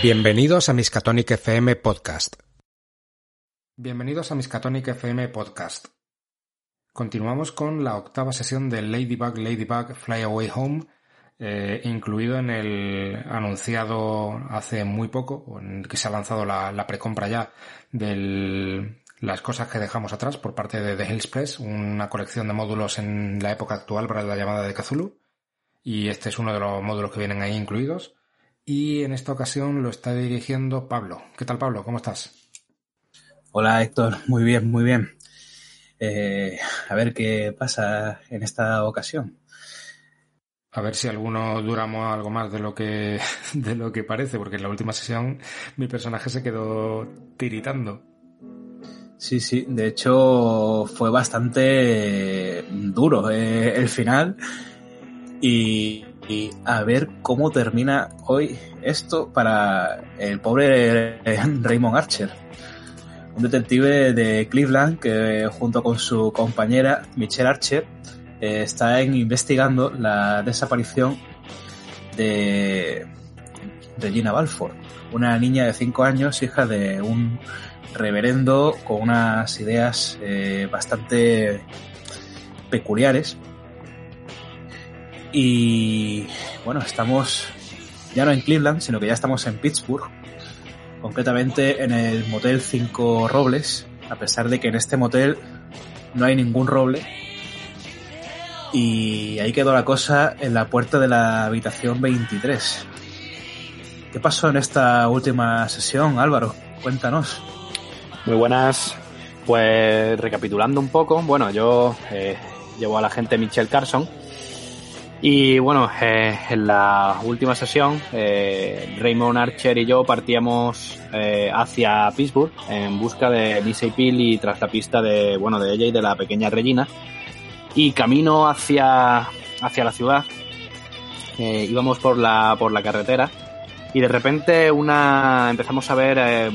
Bienvenidos a Miskatonic FM Podcast. Bienvenidos a Miskatonic FM Podcast. Continuamos con la octava sesión de Ladybug Ladybug Fly Away Home, eh, incluido en el anunciado hace muy poco, en el que se ha lanzado la, la precompra ya de las cosas que dejamos atrás por parte de The Hills Press, una colección de módulos en la época actual para la llamada de Cthulhu. Y este es uno de los módulos que vienen ahí incluidos. Y en esta ocasión lo está dirigiendo Pablo. ¿Qué tal, Pablo? ¿Cómo estás? Hola, Héctor. Muy bien, muy bien. Eh, a ver qué pasa en esta ocasión. A ver si alguno duramos algo más de lo que de lo que parece, porque en la última sesión mi personaje se quedó tiritando. Sí, sí, de hecho fue bastante duro eh, el final y, a ver cómo termina hoy esto para el pobre Raymond Archer, un detective de Cleveland que junto con su compañera Michelle Archer eh, está investigando la desaparición de Regina Balfour, una niña de 5 años, hija de un reverendo con unas ideas eh, bastante peculiares. Y bueno, estamos ya no en Cleveland, sino que ya estamos en Pittsburgh, concretamente en el Motel 5 Robles, a pesar de que en este motel no hay ningún roble. Y ahí quedó la cosa en la puerta de la habitación 23. ¿Qué pasó en esta última sesión, Álvaro? Cuéntanos. Muy buenas. Pues recapitulando un poco, bueno, yo eh, llevo a la gente Michelle Carson y bueno, eh, en la última sesión eh, Raymond Archer y yo partíamos eh, hacia Pittsburgh en busca de Lisa Peel y tras la pista de, bueno, de ella y de la pequeña Regina. Y camino hacia, hacia la ciudad eh, íbamos por la, por la carretera y de repente una empezamos a ver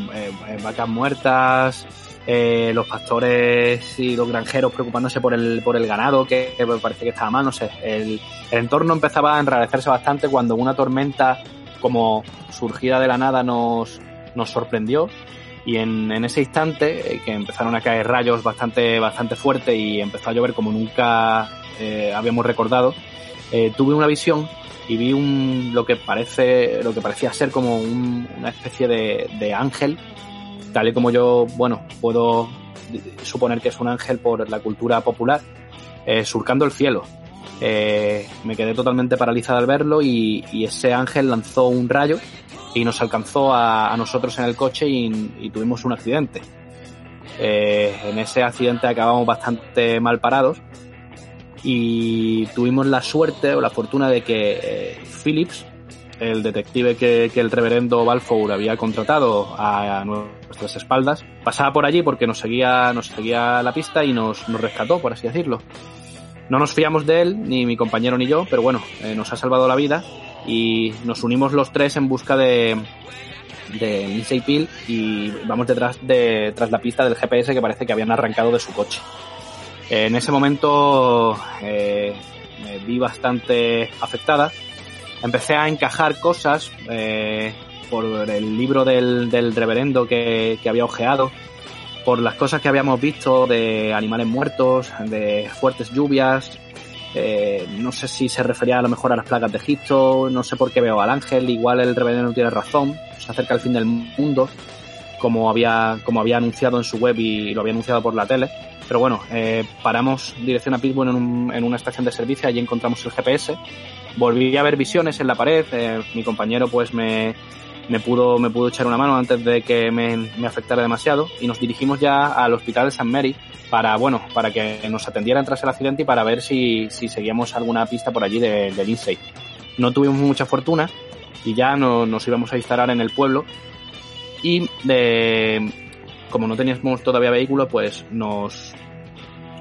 vacas muertas, eh, los pastores y los granjeros preocupándose por el, por el ganado, que, que parece que estaba mal, no sé. El, el, entorno empezaba a enrarecerse bastante cuando una tormenta como surgida de la nada nos, nos sorprendió. Y en, en ese instante, eh, que empezaron a caer rayos bastante, bastante fuerte y empezó a llover como nunca eh, habíamos recordado, eh, tuve una visión y vi un, lo que parece, lo que parecía ser como un, una especie de, de ángel, tal y como yo, bueno, puedo suponer que es un ángel por la cultura popular, eh, surcando el cielo. Eh, me quedé totalmente paralizada al verlo y, ese ángel lanzó un rayo y nos alcanzó a, nosotros en el coche y, tuvimos un accidente. Eh, en ese accidente acabamos bastante mal parados y tuvimos la suerte o la fortuna de que Phillips, el detective que, el reverendo Balfour había contratado a, a, nuestras espaldas, pasaba por allí porque nos seguía, nos seguía la pista y nos, nos rescató, por así decirlo. No nos fiamos de él, ni mi compañero ni yo, pero bueno, eh, nos ha salvado la vida y nos unimos los tres en busca de, de Lindsay Peel y vamos detrás de tras la pista del GPS que parece que habían arrancado de su coche. En ese momento eh, me vi bastante afectada. Empecé a encajar cosas eh, por el libro del, del reverendo que, que, había ojeado, por las cosas que habíamos visto de animales muertos, de fuertes lluvias. Eh, no sé si se refería a lo mejor a las plagas de Egipto, no sé por qué veo al ángel, igual el reverendo tiene razón, se acerca el fin del mundo, como había, como había anunciado en su web y lo había anunciado por la tele. Pero bueno, eh, paramos dirección a Pittsburgh en, un, en, una estación de servicio, allí encontramos el GPS. Volví a ver visiones en la pared, eh, mi compañero pues me, me, pudo, me pudo echar una mano antes de que me, me, afectara demasiado y nos dirigimos ya al hospital de St. Mary para, bueno, para que nos atendieran tras el accidente y para ver si, si seguíamos alguna pista por allí de, de Lindsay. No tuvimos mucha fortuna y ya no, nos íbamos a instalar en el pueblo y de, como no teníamos todavía vehículo, pues nos,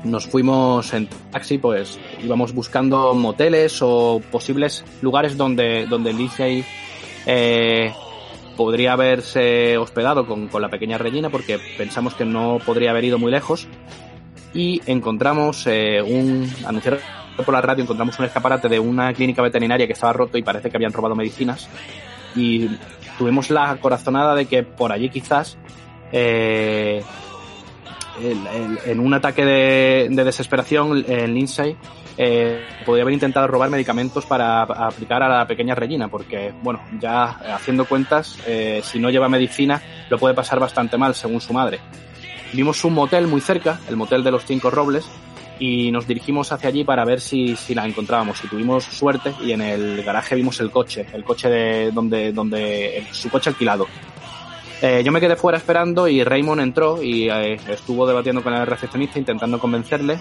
nos fuimos en taxi, pues íbamos buscando moteles o posibles lugares donde, donde Lindsay eh, podría haberse hospedado con, con, la pequeña Regina porque pensamos que no podría haber ido muy lejos y encontramos eh, un anunciaron por la radio encontramos un escaparate de una clínica veterinaria que estaba roto y parece que habían robado medicinas. Y tuvimos la corazonada de que por allí quizás, eh, el- el- en un ataque de, de desesperación, el Lindsay eh, podría haber intentado robar medicamentos para aplicar a la pequeña Regina, porque, bueno, ya eh, haciendo cuentas, eh, si no lleva medicina, lo puede pasar bastante mal, según su madre. Vimos un motel muy cerca, el motel de los Cinco Robles, y nos dirigimos hacia allí para ver si, si la encontrábamos. Y tuvimos suerte y en el garaje vimos el coche, el coche de donde, donde su coche alquilado. Eh, yo me quedé fuera esperando y Raymond entró y eh, estuvo debatiendo con el recepcionista intentando convencerle.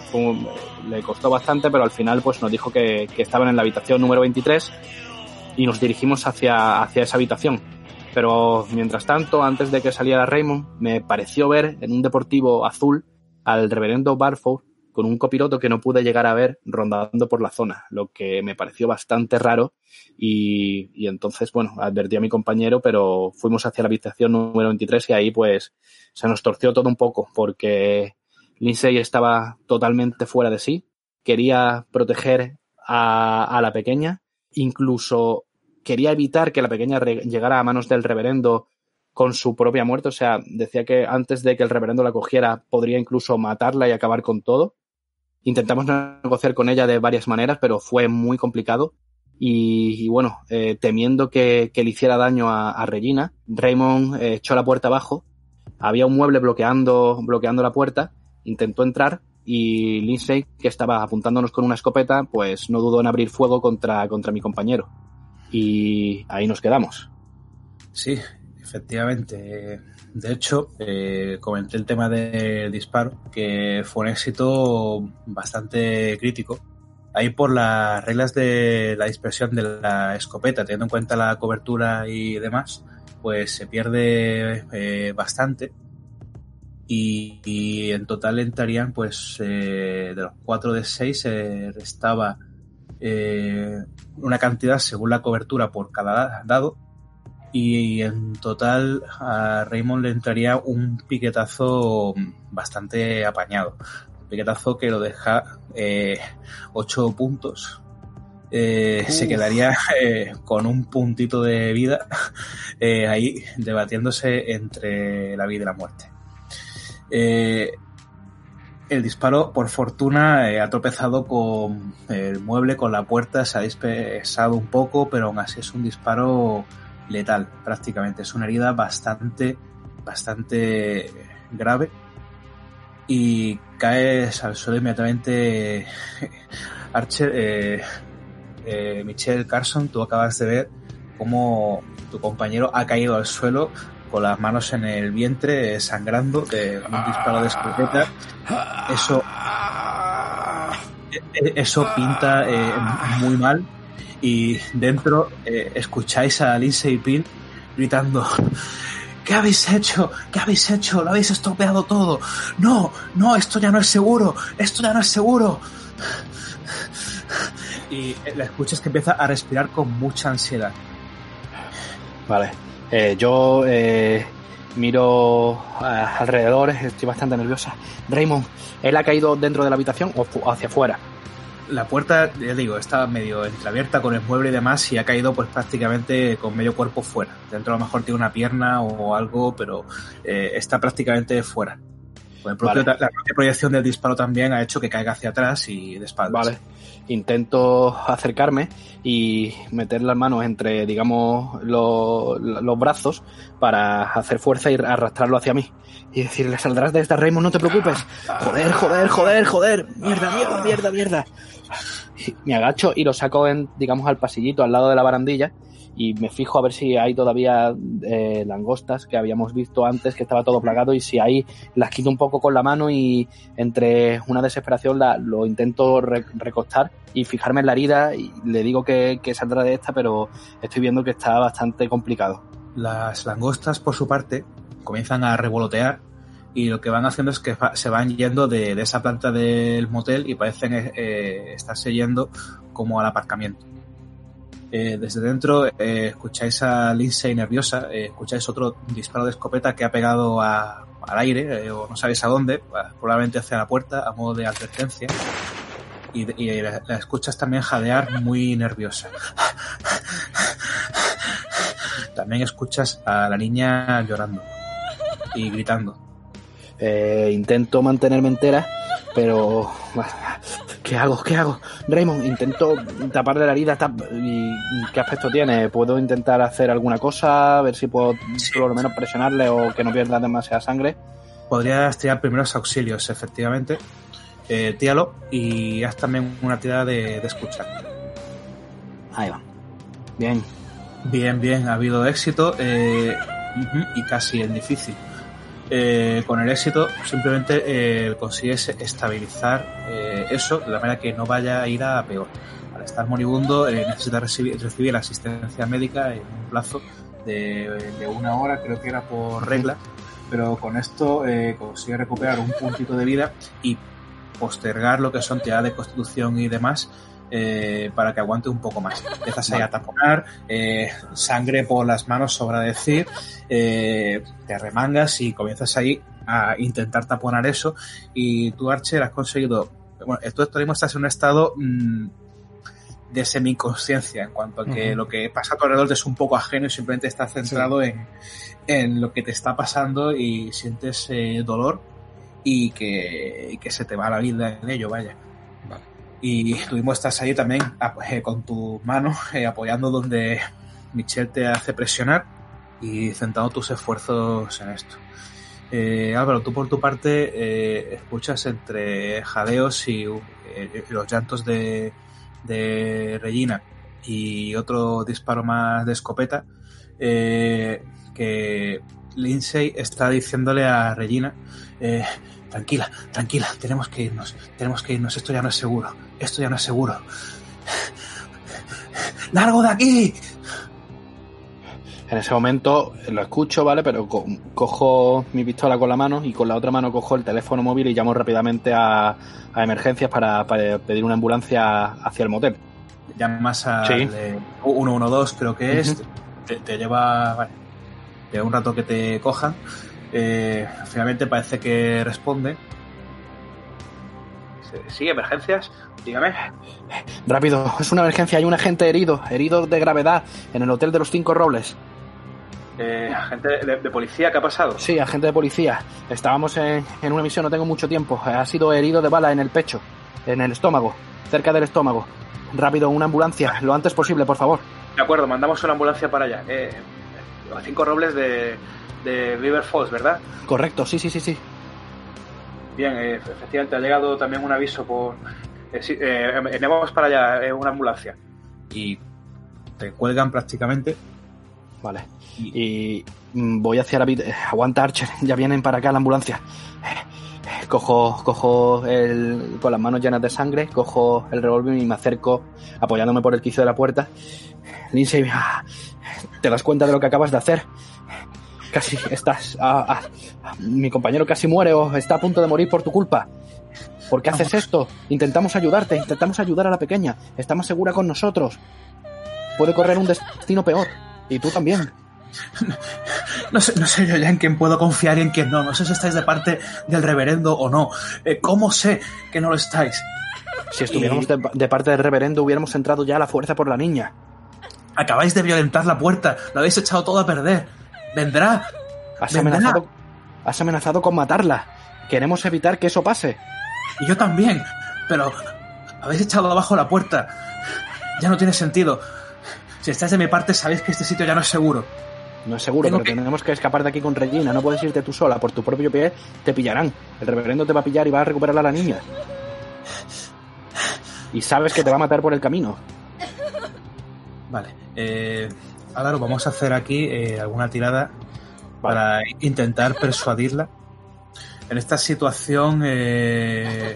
Le costó bastante, pero al final pues nos dijo que, que estaban en la habitación número 23 y nos dirigimos hacia, hacia esa habitación. Pero mientras tanto, antes de que saliera Raymond, me pareció ver en un deportivo azul al reverendo Barford con un copiloto que no pude llegar a ver rondando por la zona, lo que me pareció bastante raro. Y, y entonces, bueno, advertí a mi compañero, pero fuimos hacia la habitación número 23 y ahí pues se nos torció todo un poco porque Lindsay estaba totalmente fuera de sí, quería proteger a, a la pequeña, incluso quería evitar que la pequeña llegara a manos del reverendo con su propia muerte, o sea, decía que antes de que el reverendo la cogiera podría incluso matarla y acabar con todo. Intentamos negociar con ella de varias maneras, pero fue muy complicado. Y, bueno, eh, temiendo que, le hiciera daño a, a Regina, Raymond eh, echó la puerta abajo. Había un mueble bloqueando, bloqueando la puerta. Intentó entrar y Lindsay, que estaba apuntándonos con una escopeta, pues no dudó en abrir fuego contra, contra mi compañero. Y ahí nos quedamos. Sí, efectivamente. De hecho, eh, comenté el tema del disparo, que fue un éxito bastante crítico. Ahí por las reglas de la dispersión de la escopeta, teniendo en cuenta la cobertura y demás, pues se pierde eh, bastante. Y, en total entrarían, pues, eh, de los 4 de 6 se restaba una cantidad según la cobertura por cada dado y en total a Raymond le entraría un piquetazo bastante apañado. Un piquetazo que lo deja 8 puntos. Eh, se quedaría eh, con un puntito de vida eh, ahí debatiéndose entre la vida y la muerte. Eh, el disparo, por fortuna, eh, ha tropezado con el mueble, con la puerta, se ha dispersado un poco, pero aún así es un disparo letal, prácticamente. Es una herida bastante, bastante grave. Y caes al suelo inmediatamente. Archer, eh, eh, Michelle Carson, tú acabas de ver cómo tu compañero ha caído al suelo con las manos en el vientre, eh, sangrando de un disparo de escopeta. Eso, eh, eso pinta eh, muy mal. Y dentro eh, escucháis a Lindsay Peel gritando: ¿Qué habéis hecho? ¿Qué habéis hecho? Lo habéis estropeado todo. No, no, esto ya no es seguro. Esto ya no es seguro. Y la escuchas que empieza a respirar con mucha ansiedad. Vale. Eh, yo eh, miro alrededor, estoy bastante nerviosa. Raymond, ¿él ha caído dentro de la habitación o hacia afuera? La puerta, ya digo, está medio entreabierta con el mueble y demás y ha caído pues prácticamente con medio cuerpo fuera. Dentro a lo mejor tiene una pierna o algo, pero eh, está prácticamente fuera. Pues el propio- Vale. La propia proyección del disparo también ha hecho que caiga hacia atrás y de espaldas. Vale. Intento acercarme y meter las manos entre, digamos, lo- los brazos para hacer fuerza y arrastrarlo hacia mí. Y decirle, saldrás de esta, Raymond, no te preocupes. Joder, joder, joder, joder. Mierda, mierda, mierda, mierda. Me agacho y lo saco en, digamos, al pasillito, al lado de la barandilla. Y me fijo a ver si hay todavía eh, langostas que habíamos visto antes, que estaba todo plagado. Y si hay, las quito un poco con la mano y entre una desesperación la, lo intento re- recostar y fijarme en la herida. Y le digo que, que saldrá de esta, pero estoy viendo que está bastante complicado. Las langostas, por su parte, comienzan a revolotear y lo que van haciendo es que se van yendo de, esa planta del motel y parecen eh, eh, estarse yendo como al aparcamiento. Eh, desde dentro eh, escucháis a Lindsay nerviosa, eh, escucháis otro disparo de escopeta que ha pegado a- al aire, eh, o no sabéis a dónde, probablemente hacia la puerta, a modo de advertencia. y, y la escuchas también jadear muy nerviosa. También escuchas a la niña llorando y gritando. Eh, intento mantenerme entera, pero... ¿Qué hago? ¿Qué hago? Raymond, intento taparle la herida. tap- ¿Y qué aspecto tiene? ¿Puedo intentar hacer alguna cosa? A ver si puedo por lo menos presionarle o que no pierda demasiada sangre. Podrías tirar primeros auxilios, efectivamente. Eh, tíralo y haz también una tirada de, de escuchar. Ahí va. Bien. Bien, bien, ha habido éxito eh, y casi el difícil. Eh, con el éxito simplemente eh, consigues estabilizar eh, eso de la manera que no vaya a ir a peor. Al estar moribundo eh, necesita recibir, recibir asistencia médica en un plazo de, una hora, creo que era por regla, pero con esto eh, consigue recuperar un puntito de vida y postergar lo que son tiradas de constitución y demás eh, para que aguante un poco más. Empiezas ahí a taponar, eh, sangre por las manos, sobra decir, eh, te remangas y comienzas ahí a intentar taponar eso y tú, Archer, has conseguido... Bueno, tú ahora mismo estás en un estado mm, de semi-inconsciencia en cuanto a que lo que pasa a tu alrededor te es un poco ajeno y simplemente estás centrado en, en lo que te está pasando y sientes eh, dolor y que, y que se te va la vida en ello, vaya. Y mismo estás ahí también eh, con tu mano eh, apoyando donde Michelle te hace presionar y centrando tus esfuerzos en esto. Eh, Álvaro, tú por tu parte eh, escuchas entre jadeos y eh, los llantos de, de Regina y otro disparo más de escopeta eh, que Lindsay está diciéndole a Regina eh, tranquila, tranquila, tenemos que irnos, tenemos que irnos, esto ya no es seguro, esto ya no es seguro. ¡Largo de aquí! En ese momento lo escucho, ¿vale? Pero co- cojo mi pistola con la mano y con la otra mano cojo el teléfono móvil y llamo rápidamente a, a emergencias para, para pedir una ambulancia hacia el motel. Llamas al Sí. eh, 112 creo que es, te, te lleva vale, lleva un rato que te cojan, eh, finalmente parece que responde. Sí, emergencias, dígame. Rápido, es una emergencia, hay un agente herido, herido de gravedad, en el hotel de los Cinco Robles. Eh, agente de, de policía, ¿qué ha pasado? Sí, agente de policía. Estábamos en, en una misión, no tengo mucho tiempo. Ha sido herido de bala en el pecho, en el estómago, cerca del estómago. Rápido, una ambulancia, lo antes posible, por favor. De acuerdo, mandamos una ambulancia para allá. Eh, los cinco robles de, de River Falls, ¿verdad? Correcto, sí, sí, sí, sí. Bien, eh, efectivamente ha llegado también un aviso por... Eh, sí, eh, enviamos para allá eh, una ambulancia. Y te cuelgan prácticamente. Vale. Y mm, voy hacia la... vid- eh, Aguanta, Archer, ya vienen para acá la ambulancia. Eh, eh, Cojo, cojo el, con las manos llenas de sangre, cojo el revólver y me acerco apoyándome por el quicio de la puerta. Lindsay, ah, ¿te das cuenta de lo que acabas de hacer? Casi estás... ah, ah, mi compañero casi muere o está a punto de morir por tu culpa. ¿Por qué haces esto? Intentamos ayudarte, intentamos ayudar a la pequeña. Está más segura con nosotros. Puede correr un destino peor. Y tú también. No sé, no sé yo ya en quién puedo confiar y en quién no. No sé si estáis de parte del reverendo o no. Eh, ¿Cómo sé que no lo estáis? Si estuviéramos de, de parte del reverendo, hubiéramos entrado ya a la fuerza por la niña. Acabáis de violentar la puerta. Lo habéis echado todo a perder. Vendrá. Has Vendrá. amenazado, has amenazado con matarla. Queremos evitar que eso pase. Y yo también. Pero habéis echado abajo la puerta. Ya no tiene sentido. Si estáis de mi parte, sabéis que este sitio ya no es seguro. No es seguro, Tengo pero que- tenemos que escapar de aquí con Regina. No puedes irte tú sola. Por tu propio pie te pillarán. El reverendo te va a pillar y va a recuperar a la niña. Y sabes que te va a matar por el camino. Vale. Eh, Álvaro, vamos a hacer aquí eh, alguna tirada para intentar persuadirla. En esta situación, eh,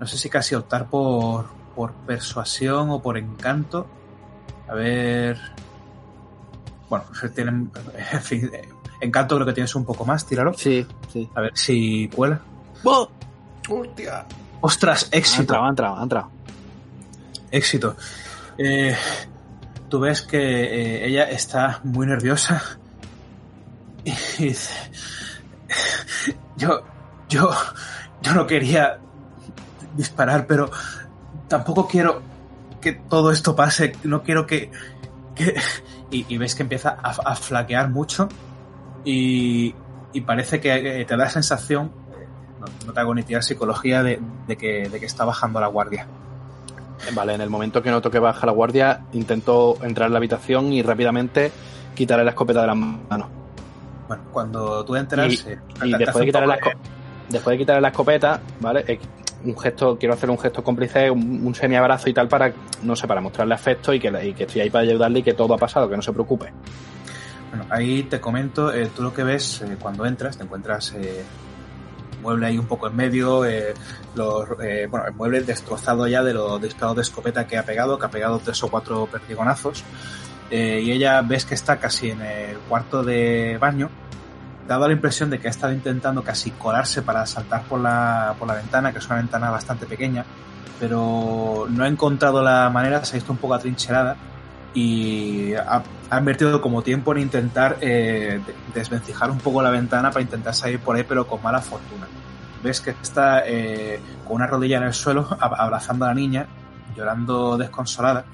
no sé si casi optar por, por persuasión o por encanto. A ver. Bueno, tienen. En fin, encanto creo que tienes un poco más, tíralo. Sí, sí. A ver si cuela. ¡Hostia! ¡Ostras! Ha Éxito. entrado, ha entrado, ha entrado. éxito. Eh, tú ves que eh, ella está muy nerviosa y dice, yo, yo, yo no quería disparar, pero tampoco quiero que todo esto pase, no quiero que... que... Y, ves que empieza a, a flaquear mucho y, y parece que eh, te da la sensación, no, no te hago ni tirar psicología, de, de, que, de que está bajando la guardia. Vale, en el momento que noto que baja la guardia, intento entrar en la habitación y rápidamente quitarle la escopeta de las manos. Bueno, cuando tú entras... Y, después, de quitarle la poco esco- después de quitarle la escopeta, ¿vale? Eh, Un gesto, quiero hacer un gesto cómplice, un, un semiabrazo y tal para, no sé, para mostrarle afecto y que, y que estoy ahí para ayudarle y que todo ha pasado, que no se preocupe. Bueno, ahí te comento, eh, tú lo que ves eh, cuando entras, te encuentras eh, mueble ahí un poco en medio, eh, eh, bueno, el mueble destrozado ya de los disparos de escopeta que ha pegado, que ha pegado tres o cuatro perdigonazos, eh, y ella ves que está casi en el cuarto de baño, dado la impresión de que ha estado intentando casi colarse para saltar por la, por la ventana, que es una ventana bastante pequeña, pero no ha encontrado la manera, se ha visto un poco atrincherada y ha, ha invertido como tiempo en intentar eh, de- desvencijar un poco la ventana para intentar salir por ahí, pero con mala fortuna. Ves que está eh, con una rodilla en el suelo, ab- abrazando a la niña, llorando desconsolada,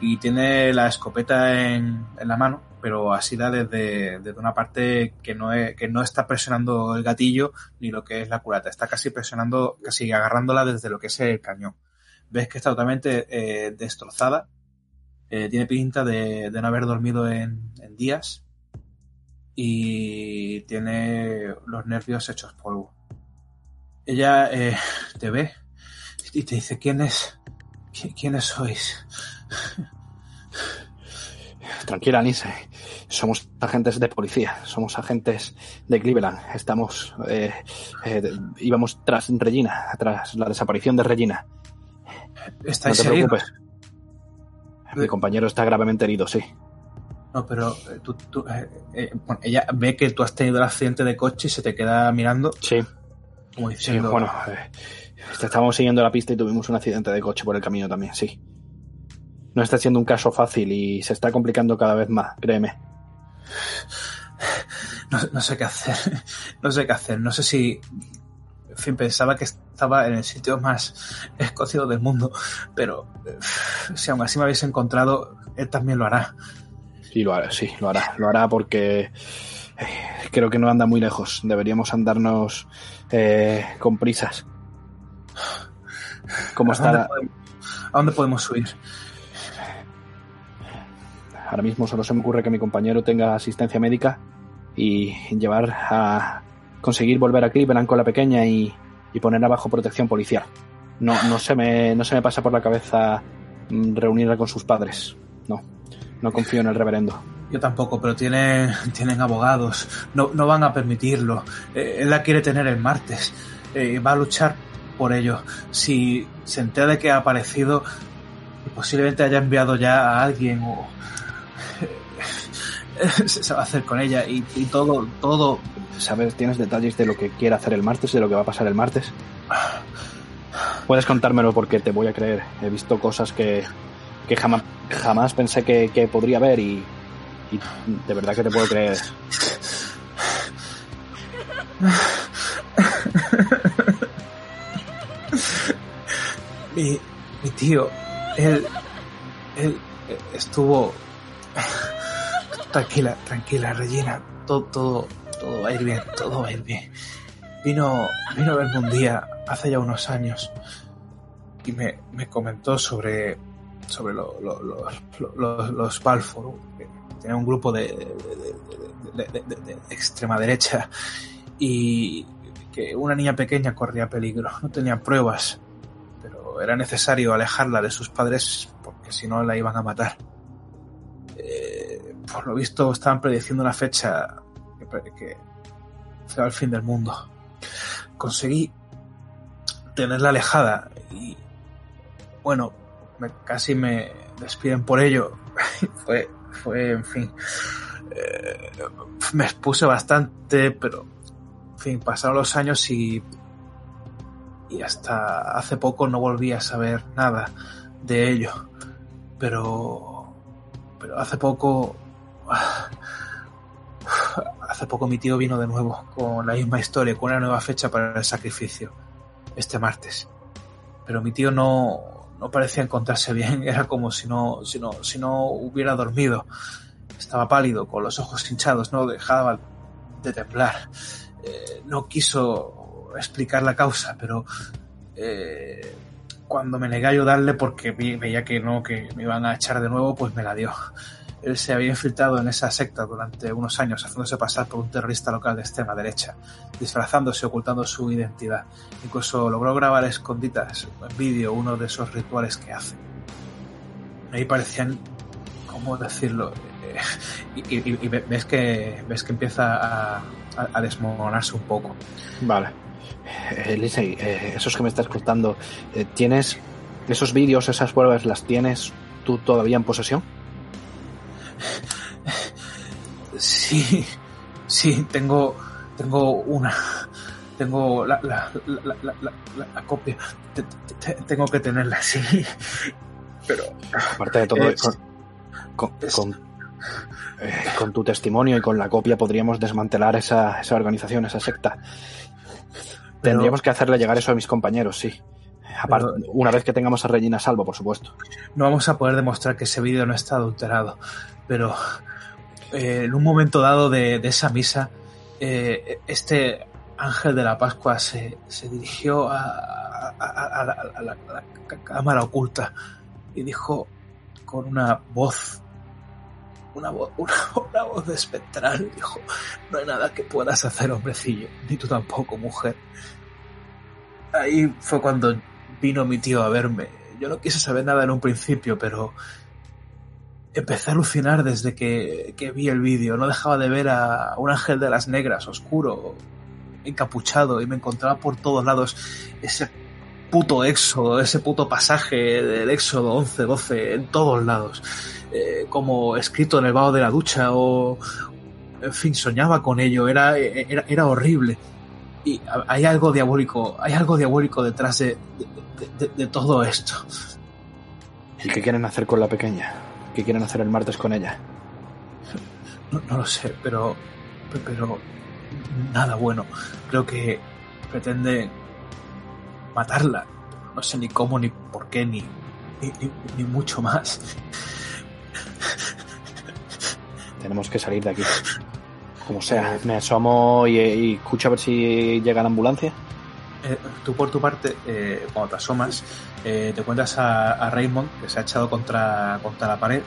y tiene la escopeta en, en la mano, pero asida desde, desde una parte que no, es- que no está presionando el gatillo ni lo que es la culata, está casi presionando, casi agarrándola desde lo que es el cañón. Ves que está totalmente eh, destrozada, eh, tiene pinta de, de no haber dormido en, en días y tiene los nervios hechos polvo. Ella eh, te ve y te dice, ¿quién es? ¿Qui- ¿Quiénes sois? Tranquila, Lindsay. Somos agentes de policía, somos agentes de Cleveland. Estamos, eh, eh, íbamos tras Regina, tras la desaparición de Regina. No ¿Estáis te heridos? preocupes. Mi compañero está gravemente herido, sí. No, pero eh, tú, tú, eh, eh, bueno, ella ve que tú has tenido el accidente de coche y se te queda mirando Sí, como sí, bueno. estábamos siguiendo la pista y tuvimos un accidente de coche por el camino también, sí. No está siendo un caso fácil y se está complicando cada vez más, créeme. no, no sé qué hacer, no sé qué hacer, no sé si, en fin, pensaba que estaba en el sitio más escocido del mundo, pero eh, si aún así me habéis encontrado, él también lo hará. Sí, lo hará, sí, lo hará. Lo hará porque eh, creo que no anda muy lejos. Deberíamos andarnos eh, con prisas. ¿Cómo ¿A dónde, está? podemos, ¿A dónde podemos subir? Ahora mismo solo se me ocurre que mi compañero tenga asistencia médica y llevar a conseguir volver a Cleveland con la pequeña y, y ponerla bajo protección policial. No, no, se me, no se me pasa por la cabeza mm, reunirla con sus padres. No, no confío en el reverendo. Yo tampoco, pero tienen, tienen abogados, no, no van a permitirlo. Eh, él la quiere tener el martes, eh, va a luchar por ello. Si se entera de que ha aparecido, posiblemente haya enviado ya a alguien o se va a hacer con ella y, y todo, todo. ¿Sabes? ¿Tienes detalles de lo que quiere hacer el martes, de lo que va a pasar el martes? Puedes contármelo porque te voy a creer. He visto cosas que, que jamás, jamás pensé que, que podría ver y, y de verdad que te puedo creer. Mi, mi tío, él, él estuvo tranquila, tranquila, Regina, todo, va a ir bien, todo va a ir bien. Vino, vino a verme un día, hace ya unos años, y me, me comentó sobre, sobre lo- lo- lo- lo- los, Balfour, que tenía un grupo de- de extrema derecha, y que una niña pequeña corría peligro, no tenía pruebas, pero era necesario alejarla de sus padres porque si no la iban a matar. Por lo visto estaban prediciendo una fecha que, que será el fin del mundo. Conseguí tenerla alejada y bueno, me- casi me despiden por ello. fue, fue, en fin, eh, me expuse bastante, pero en fin, pasaron los años y y hasta hace poco no volví a saber nada de ello. Pero, pero hace poco, hace poco mi tío vino de nuevo con la misma historia, con una nueva fecha para el sacrificio, este martes. Pero mi tío no, no parecía encontrarse bien, era como si no, si no, si no hubiera dormido. Estaba pálido, con los ojos hinchados, no dejaba de temblar. Eh, no quiso explicar la causa, pero eh, cuando me negué a ayudarle porque veía que no, que me iban a echar de nuevo, pues me la dio. Él se había infiltrado en esa secta durante unos años, haciéndose pasar por un terrorista local de extrema derecha, disfrazándose, ocultando su identidad. Incluso logró grabar a esconditas en vídeo uno de esos rituales que hace. Ahí parecían, ¿cómo decirlo? Eh, Y, y- y ves que ves que empieza a, desmoronarse un poco. Vale. Eh, eh, esos que me estás contando, eh, ¿tienes esos vídeos, esas pruebas, las tienes tú todavía en posesión? Sí, sí, tengo, tengo una, tengo la, la, la, la, la- la- la copia, Te- te- te- tengo que tenerla, sí, pero Aparte de todo, Es- con, con, es- con, eh, con tu testimonio y con la copia podríamos desmantelar esa, esa organización, esa secta. Tendríamos que hacerle llegar eso a mis compañeros, sí. Aparte, Pero- una vez que tengamos a Regina a salvo, por supuesto. no vamos a poder demostrar que ese vídeo no está adulterado, pero eh, en un momento dado de, de esa misa, eh, este ángel de la Pascua se, se dirigió a, a- la, a la- a la c- cámara oculta y dijo con una voz, una voz, una, una voz espectral, dijo, no hay nada que puedas hacer, hombrecillo, ni tú tampoco, mujer. Ahí fue cuando vino mi tío a verme. Yo no quise saber nada en un principio, pero empecé a alucinar desde que, que vi el vídeo. No dejaba de ver a un ángel de las negras, oscuro, encapuchado, y me encontraba por todos lados ese puto éxodo, ese puto pasaje del éxodo 11, 12, en todos lados. Eh, como escrito en el vaho de la ducha o... En fin, soñaba con ello, era, era, era horrible. Y hay algo diabólico, hay algo diabólico detrás de, de, de, de todo esto. ¿Y qué quieren hacer con la pequeña? ¿Qué quieren hacer el martes con ella? No, no lo sé, pero, pero nada bueno. Creo que pretende matarla. No sé ni cómo, ni por qué, ni, ni, ni, ni mucho más. Tenemos que salir de aquí. Como sea, me asomo y, y escucho a ver si llega la ambulancia. Eh, tú por tu parte, eh, cuando te asomas, eh, te encuentras a, a, Raymond que se ha echado contra, contra la pared.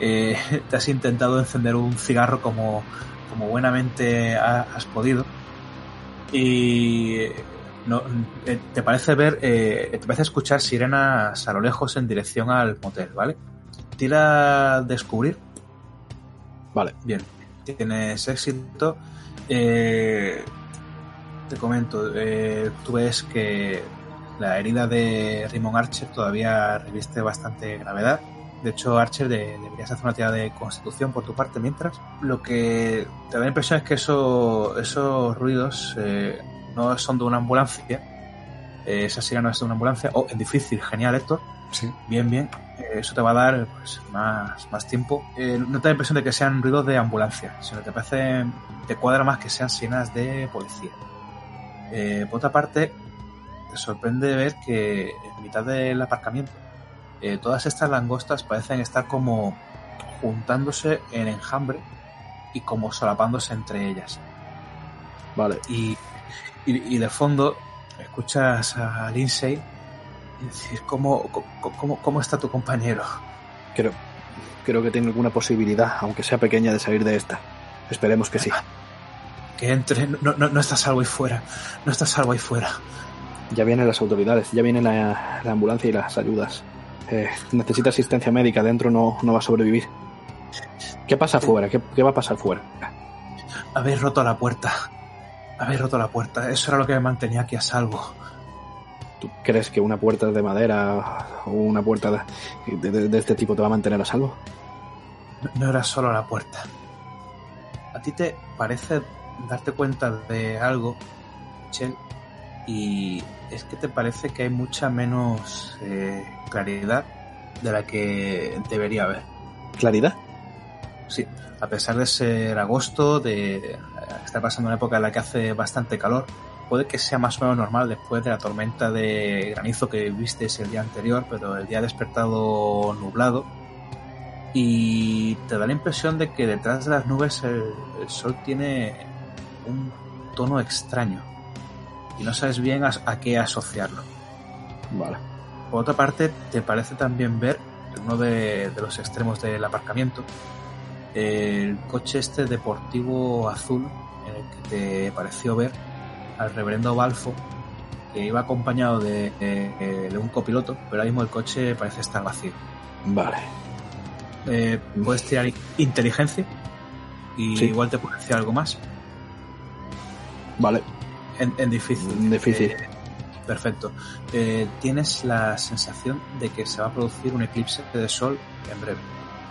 Eh, te has intentado encender un cigarro como, como buenamente has podido. Y no, te parece ver, eh, te parece escuchar sirenas a lo lejos en dirección al motel, ¿vale? Tira a descubrir. Vale. Bien, tienes éxito. Eh, te comento, eh, tú ves que la herida de Raymond Archer todavía reviste bastante gravedad. De hecho, Archer, de, deberías hacer una tirada de constitución por tu parte mientras. Lo que te da la impresión es que eso, esos ruidos eh, no son de una ambulancia. Eh, esa sirena no es de una ambulancia. Oh, es difícil, genial, Héctor. Sí. Bien, bien. Eh, eso te va a dar pues, más, más tiempo. Eh, no te da la impresión de que sean ruidos de ambulancia, sino que te parece, te cuadra más que sean sirenas de policía. Eh, por otra parte, te sorprende ver que en mitad del aparcamiento eh, todas estas langostas parecen estar como juntándose en enjambre y como solapándose entre ellas. Vale. Y, y, y de fondo escuchas a Lindsay decir, ¿cómo, cómo, cómo está tu compañero? Creo, creo que tiene alguna posibilidad, aunque sea pequeña, de salir de esta. Esperemos que sí. Que entre, no, no, no está salvo ahí fuera, no está salvo ahí fuera. Ya vienen las autoridades, ya viene la, la ambulancia y las ayudas. Eh, necesita asistencia médica, dentro no, no va a sobrevivir. ¿Qué pasa afuera? ¿Qué, ¿Qué va a pasar fuera? Habéis roto la puerta. Habéis roto la puerta. Eso era lo que me mantenía aquí a salvo. ¿Tú crees que una puerta de madera o una puerta de, de, de este tipo te va a mantener a salvo? No, era solo la puerta. ¿A ti te parece darte cuenta de algo, Michelle? Y es que te parece que hay mucha menos eh, claridad de la que debería haber. ¿Claridad? Sí, a pesar de ser agosto, de estar pasando una época en la que hace bastante calor, puede que sea más o menos normal después de la tormenta de granizo que viste el día anterior, pero el día ha despertado nublado y te da la impresión de que detrás de las nubes el, el sol tiene un tono extraño y no sabes bien a, a qué asociarlo. Vale. Por otra parte, te parece también ver en uno de, de los extremos del aparcamiento el coche este deportivo azul en el que te pareció ver al reverendo Balfo que iba acompañado de, de- de un copiloto, pero ahora mismo el coche parece estar vacío. Vale. Eh, puedes tirar inteligencia y Sí. igual te puede decir algo más. Vale. En, en difícil. Difícil. Eh, perfecto. Eh, tienes la sensación de que se va a producir un eclipse de sol en breve.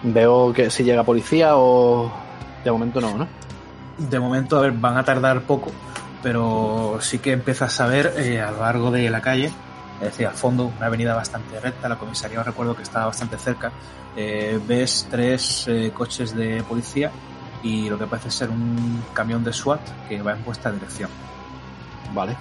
Veo que si llega policía o... De momento no, ¿no? De momento, a ver, van a tardar poco, pero sí que empiezas a ver eh, a lo largo de la calle, es decir, al fondo, una avenida bastante recta, la comisaría recuerdo que estaba bastante cerca, eh, ves tres eh, coches de policía y lo que parece ser un camión de SWAT que va en vuestra dirección. Vale.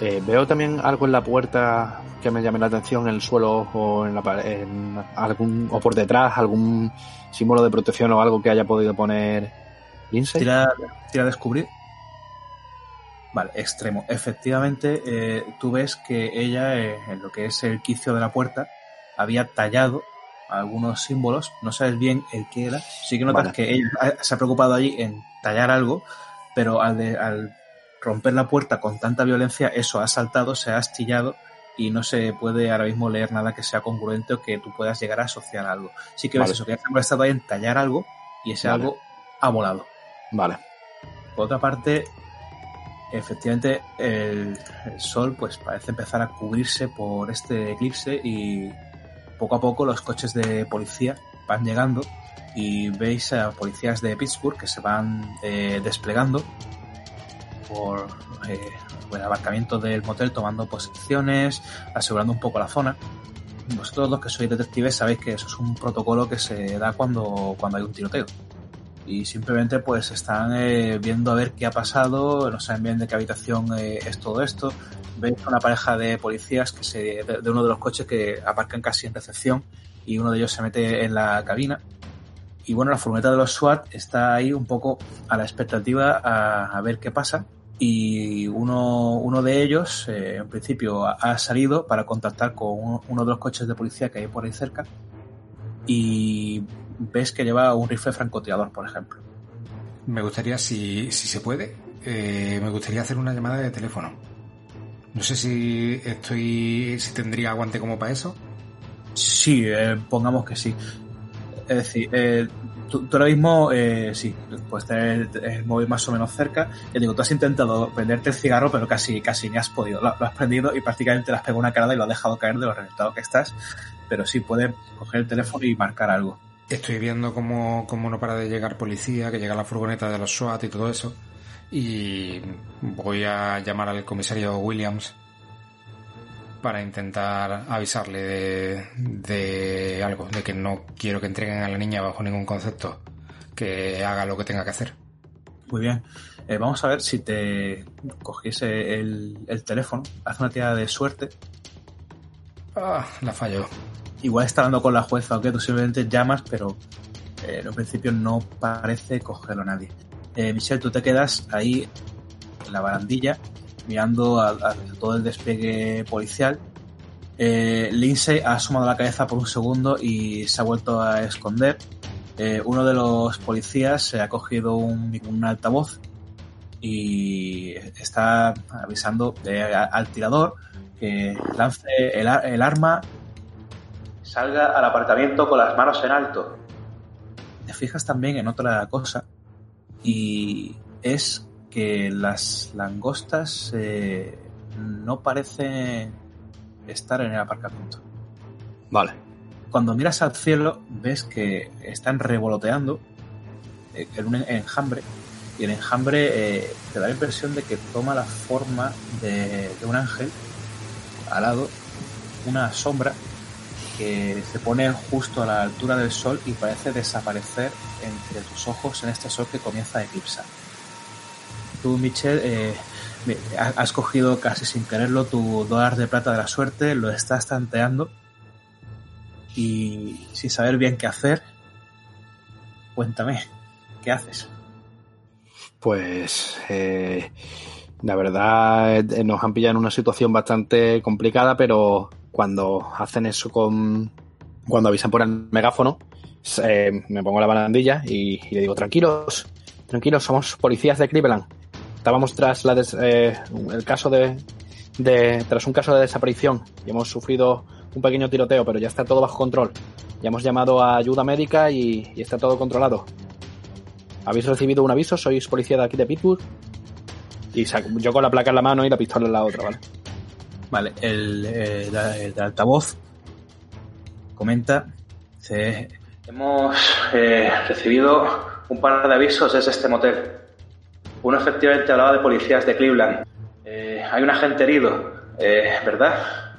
Eh, veo también algo en la puerta que me llame la atención, en el suelo o en, la, en algún o por detrás, algún símbolo de protección o algo que haya podido poner Lindsay. Tira, tira a descubrir. Vale, extremo. Efectivamente, eh, tú ves que ella, eh, en lo que es el quicio de la puerta, había tallado algunos símbolos. No sabes bien el qué era. Sí que notas Vale. que ella ha- se ha preocupado allí en tallar algo, pero al, de- al romper la puerta con tanta violencia, eso ha saltado, se ha astillado y no se puede ahora mismo leer nada que sea congruente o que tú puedas llegar a asociar a algo. Sí que ves eso, que ha estado ahí en tallar algo y ese Vale. algo ha volado. Vale. Por otra parte, efectivamente el, sol pues parece empezar a cubrirse por este eclipse y poco a poco los coches de policía van llegando y veis a policías de Pittsburgh que se van eh, desplegando por eh, el abarcamiento del motel tomando posiciones, asegurando un poco la zona. Vosotros los que sois detectives sabéis que eso es un protocolo que se da cuando, cuando hay un tiroteo y simplemente pues están eh, viendo a ver qué ha pasado, no saben bien de qué habitación eh, es todo esto. Veis una pareja de policías que se, de, de uno de los coches que aparcan casi en recepción y uno de ellos se mete en la cabina. Y bueno, la furgoneta de los SWAT está ahí un poco a la expectativa a, a ver qué pasa. Y uno, uno de ellos, eh, en principio, ha, salido para contactar con uno de los coches de policía que hay por ahí cerca. Y ves que lleva un rifle francotirador, por ejemplo. Me gustaría, si, si se puede, eh, me gustaría hacer una llamada de teléfono. No sé si estoy, si tendría aguante como para eso. Sí, eh, pongamos que sí. Es decir, eh, tú, tú ahora mismo, eh, sí, puedes tener el, el móvil más o menos cerca. Yo digo, tú has intentado prenderte el cigarro, pero casi, casi ni has podido. Lo, lo has prendido y prácticamente le has pegado una carada y lo has dejado caer de lo reventado que estás. Pero sí, puedes coger el teléfono y marcar algo. Estoy viendo cómo, cómo no para de llegar policía, que llega la furgoneta de los SWAT y todo eso. Y voy a llamar al comisario Williams para intentar avisarle de, de algo, de que no quiero que entreguen a la niña bajo ningún concepto, que haga lo que tenga que hacer. Muy bien. Eh, vamos a ver si te cogiese el, el teléfono. Haz una tirada de suerte. Ah, la falló. Igual está hablando con la jueza o que tú simplemente llamas, pero eh, en un principio no parece cogerlo nadie. Eh, Michelle, tú te quedas ahí en la barandilla mirando a, a todo el despliegue policial. Eh, Lindsay ha asomado la cabeza por un segundo y se ha vuelto a esconder. Eh, uno de los policías se ha cogido un, altavoz y está avisando eh, al tirador que lance el arma salga al aparcamiento con las manos en alto. Te fijas también en otra cosa y es que las langostas eh, no parecen estar en el aparcamiento. Vale. Cuando miras al cielo ves que están revoloteando eh, en un enjambre y el enjambre eh, te da la impresión de que toma la forma de, de un ángel al lado, una sombra que se pone justo a la altura del sol y parece desaparecer entre tus ojos en este sol que comienza a eclipsar. tú, Michelle, eh, has cogido casi sin quererlo tu dólar de plata de la suerte, lo estás tanteando y sin saber bien qué hacer, cuéntame, ¿qué haces? Pues eh, la verdad eh, nos han pillado en una situación bastante complicada, pero cuando hacen eso con... cuando avisan por el megáfono, eh, me pongo la barandilla y, le digo, tranquilos, tranquilos, somos policías de Cleveland. Estábamos tras la des, eh, el caso de, tras un caso de desaparición y hemos sufrido un pequeño tiroteo, pero ya está todo bajo control. Ya hemos llamado a ayuda médica y, está todo controlado. ¿Habéis recibido un aviso? ¿Sois policía de aquí de Pittsburgh? Y yo con la placa en la mano y la pistola en la otra, ¿vale? Vale, el, el, el de altavoz comenta, se, hemos eh, recibido un par de avisos desde este motel. Uno efectivamente hablaba de policías de Cleveland. Eh, hay un agente herido, eh, ¿verdad?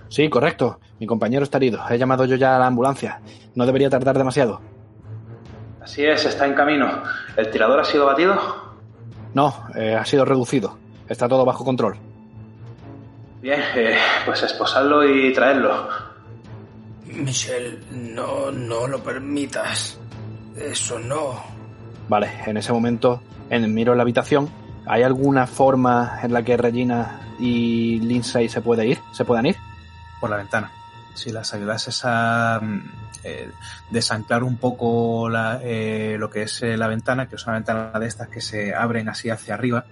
Sí, correcto. Mi compañero está herido. He llamado yo ya a la ambulancia. No debería tardar demasiado. Así es, está en camino. ¿El tirador ha sido batido? No, eh, ha sido reducido. Está todo bajo control. Bien, eh, pues esposarlo y traerlo. Michelle, no, no lo permitas. Eso no. Vale, en ese momento en, miro la habitación. ¿Hay alguna forma en la que Regina y Lindsay se puede ir? ¿Se puedan ir? Por la ventana. Si las ayudases a eh, desanclar un poco la, eh, lo que es eh, la ventana, que es una ventana de estas que se abren así hacia arriba,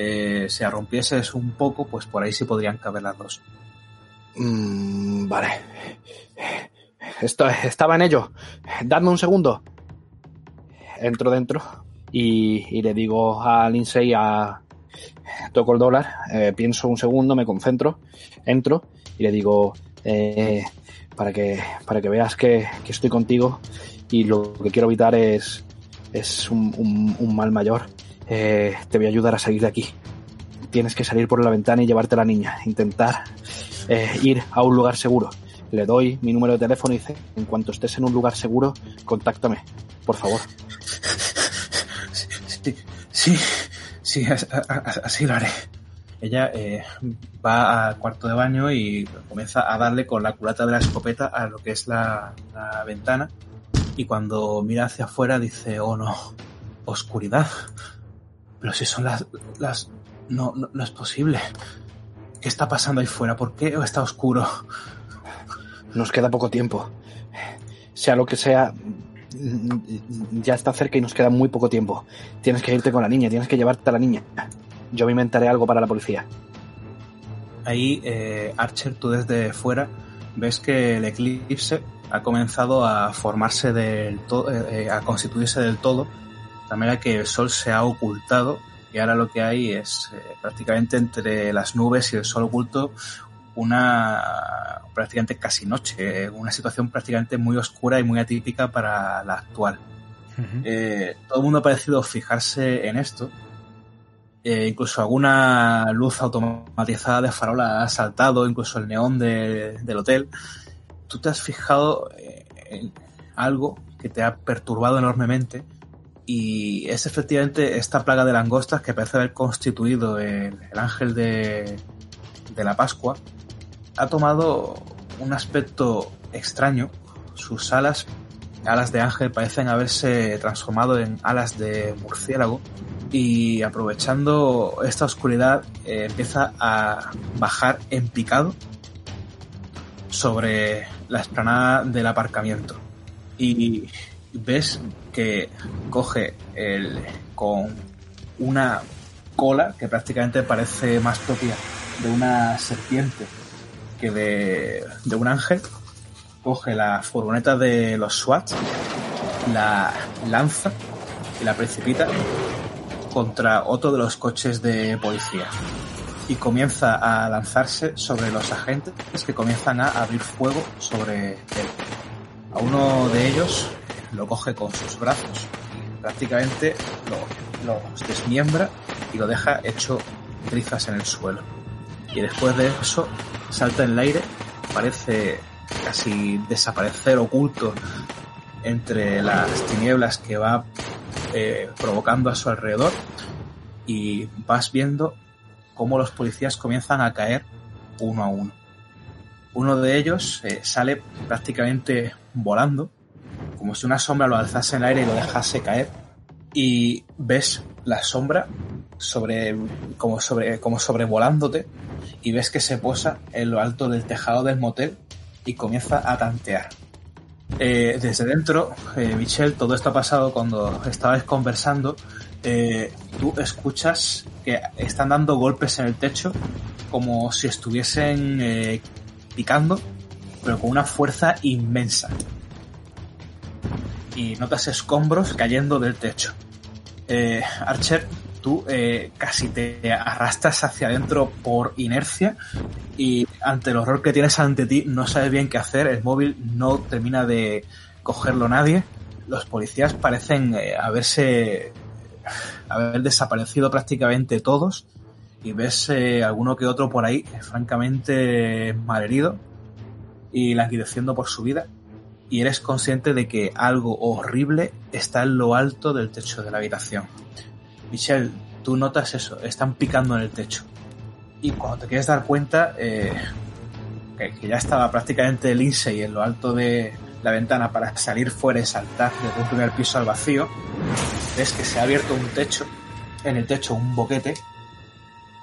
eh, se arrompieses un poco, pues por ahí sí podrían caber las dos. Mm, vale. Esto, estaba en ello. Dadme un segundo. Entro dentro y, y le digo a Lindsay a... Toco el dólar, eh, pienso un segundo, me concentro, entro y le digo, eh, para que, para que veas que, estoy contigo y lo que quiero evitar es, es un, un mal mayor. Eh, te voy a ayudar a salir de aquí. Tienes que salir por la ventana y llevarte a la niña. Intentar eh, ir a un lugar seguro. Le doy mi número de teléfono y dice, en cuanto estés en un lugar seguro, contáctame, por favor. Sí, sí, sí así lo haré. Ella eh, va al cuarto de baño y comienza a darle con la culata de la escopeta a lo que es la, la ventana. Y cuando mira hacia afuera dice, oh no, oscuridad. Pero si son las... las... No, no, no es posible. ¿Qué está pasando ahí fuera? ¿Por qué está oscuro? Nos queda poco tiempo. Sea lo que sea, ya está cerca y nos queda muy poco tiempo. Tienes que irte con la niña, tienes que llevarte a la niña. Yo me inventaré algo para la policía. Ahí, eh, Archer, tú desde fuera ves que el eclipse ha comenzado a formarse del todo, eh, a constituirse del todo, de manera que el sol se ha ocultado y ahora lo que hay es eh, prácticamente entre las nubes y el sol oculto una prácticamente casi noche, una situación prácticamente muy oscura y muy atípica para la actual. Uh -huh. eh, todo el mundo ha parecido fijarse en esto. Eh, incluso alguna luz automatizada de farola ha saltado, incluso el neón de, del hotel. Tú te has fijado en algo que te ha perturbado enormemente y es efectivamente esta plaga de langostas que parece haber constituido el, el ángel de, de la Pascua ha tomado un aspecto extraño. Sus alas, alas de ángel, parecen haberse transformado en alas de murciélago. Y aprovechando esta oscuridad, eh, empieza a bajar en picado sobre la esplanada del aparcamiento. Y ves que coge el, con una cola que prácticamente parece más propia de una serpiente que de, de, un ángel coge la furgoneta de los SWAT, la lanza y la precipita contra otro de los coches de policía y comienza a lanzarse sobre los agentes que comienzan a abrir fuego sobre él. A uno de ellos lo coge con sus brazos y prácticamente lo, lo desmiembra y lo deja hecho trizas en el suelo. Y después de eso salta en el aire, parece casi desaparecer oculto entre las tinieblas que va eh, provocando a su alrededor y vas viendo cómo los policías comienzan a caer uno a uno. Uno de ellos eh, sale prácticamente volando, como si una sombra lo alzase en el aire y lo dejase caer, y ves la sombra sobre, como, sobre, como sobrevolándote y ves que se posa en lo alto del tejado del motel y comienza a tantear. Eh, desde dentro, eh, Michelle, todo esto ha pasado cuando estabais conversando. eh, tú escuchas que están dando golpes en el techo como si estuviesen eh, picando, pero con una fuerza inmensa. Y notas escombros cayendo del techo. Eh, Archer, tú eh, casi te arrastras hacia adentro por inercia y ante el horror que tienes ante ti no sabes bien qué hacer, el móvil no termina de cogerlo nadie, los policías parecen eh, haberse haber desaparecido prácticamente todos y ves eh, alguno que otro por ahí francamente malherido y languideciendo por su vida y eres consciente de que algo horrible está en lo alto del techo de la habitación. Michelle, tú notas eso, están picando en el techo. Y cuando te quieres dar cuenta, eh, que, ya estaba prácticamente Lindsay en lo alto de la ventana para salir fuera y saltar desde un primer piso al vacío, ves que se ha abierto un techo, en el techo un boquete,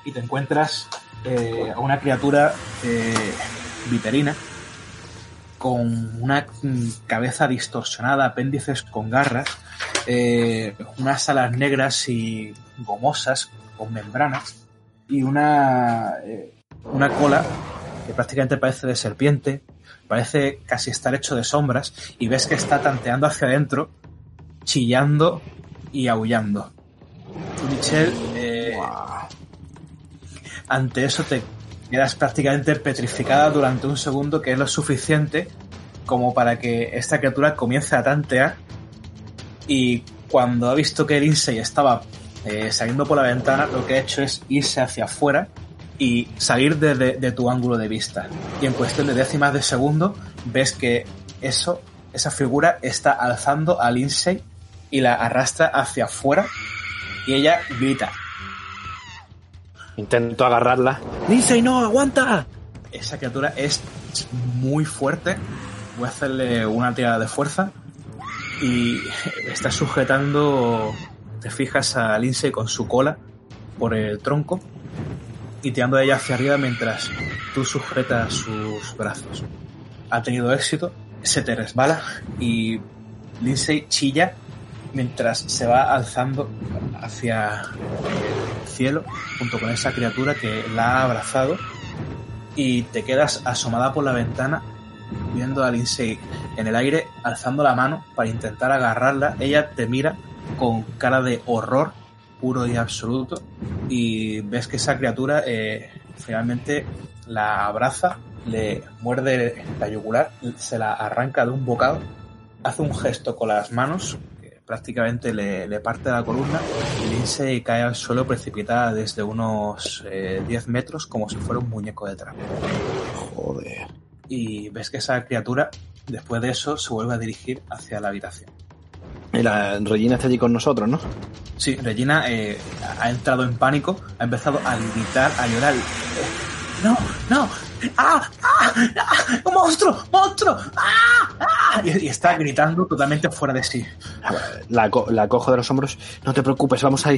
y te encuentras eh, a una criatura eh, viterina con una cabeza distorsionada, apéndices con garras, eh, unas alas negras y gomosas con membranas y una, eh, una cola que prácticamente parece de serpiente, parece casi estar hecho de sombras y ves que está tanteando hacia adentro, chillando y aullando. Michelle, eh, ante eso te quedas prácticamente petrificada durante un segundo, que es lo suficiente como para que esta criatura comience a tantear. Y cuando ha visto que Lindsay estaba eh, saliendo por la ventana, lo que ha hecho es irse hacia afuera y salir de, tu ángulo de vista. Y en cuestión de décimas de segundo, ves que eso, esa figura está alzando a Lindsay y la arrastra hacia afuera. Y ella grita, Intento agarrarla. ¡Lindsay, no! ¡Aguanta! Esa criatura es muy fuerte. Voy a hacerle una tirada de fuerza. Y está sujetando. Te fijas a Lindsay con su cola por el tronco. Y tirando a ella hacia arriba mientras tú sujetas sus brazos. Ha tenido éxito. Se te resbala. Y Lindsay chilla mientras se va alzando hacia el cielo junto con esa criatura que la ha abrazado y te quedas asomada por la ventana viendo a Lindsay en el aire alzando la mano para intentar agarrarla. Ella te mira con cara de horror puro y absoluto y ves que esa criatura eh, finalmente la abraza, le muerde la yugular, se la arranca de un bocado, hace un gesto con las manos prácticamente le, le, parte la columna y Lindsay cae al suelo precipitada desde unos eh, 10 metros como si fuera un muñeco de trapo. Joder. Y ves que esa criatura, después de eso, se vuelve a dirigir hacia la habitación. Y la Regina está allí con nosotros, ¿no? Sí, Regina eh, ha entrado en pánico, ha empezado a gritar, a llorar. No, no, ¡Ah! ¡Ah! ¡Ah! ¡Un monstruo! ¡Monstruo! ¡Ah! ¡Ah! Y, está gritando totalmente fuera de sí. La, la, cojo de los hombros. No te preocupes, vamos a,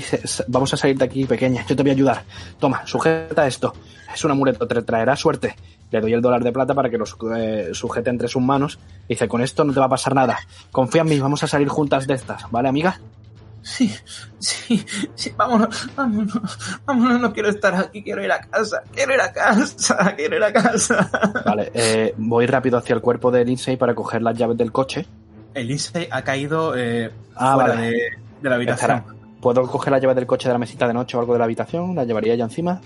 vamos a salir de aquí, pequeña. Yo te voy a ayudar. Toma, sujeta esto. Es un amuleto, te traerá suerte. Le doy el dólar de plata para que lo eh, sujete entre sus manos. Dice, con esto no te va a pasar nada. Confía en mí, vamos a salir juntas de estas. ¿Vale, amiga? Sí, sí, sí, vámonos, vámonos, vámonos, no quiero estar aquí, quiero ir a casa, quiero ir a casa, quiero ir a casa. Vale, eh, voy rápido hacia el cuerpo de Lindsay para coger las llaves del coche. El Lindsay ha caído eh, ah, fuera vale. de, de, la habitación. Estará. ¿Puedo coger las llaves del coche de la mesita de noche o algo de la habitación? ¿La llevaría ya encima?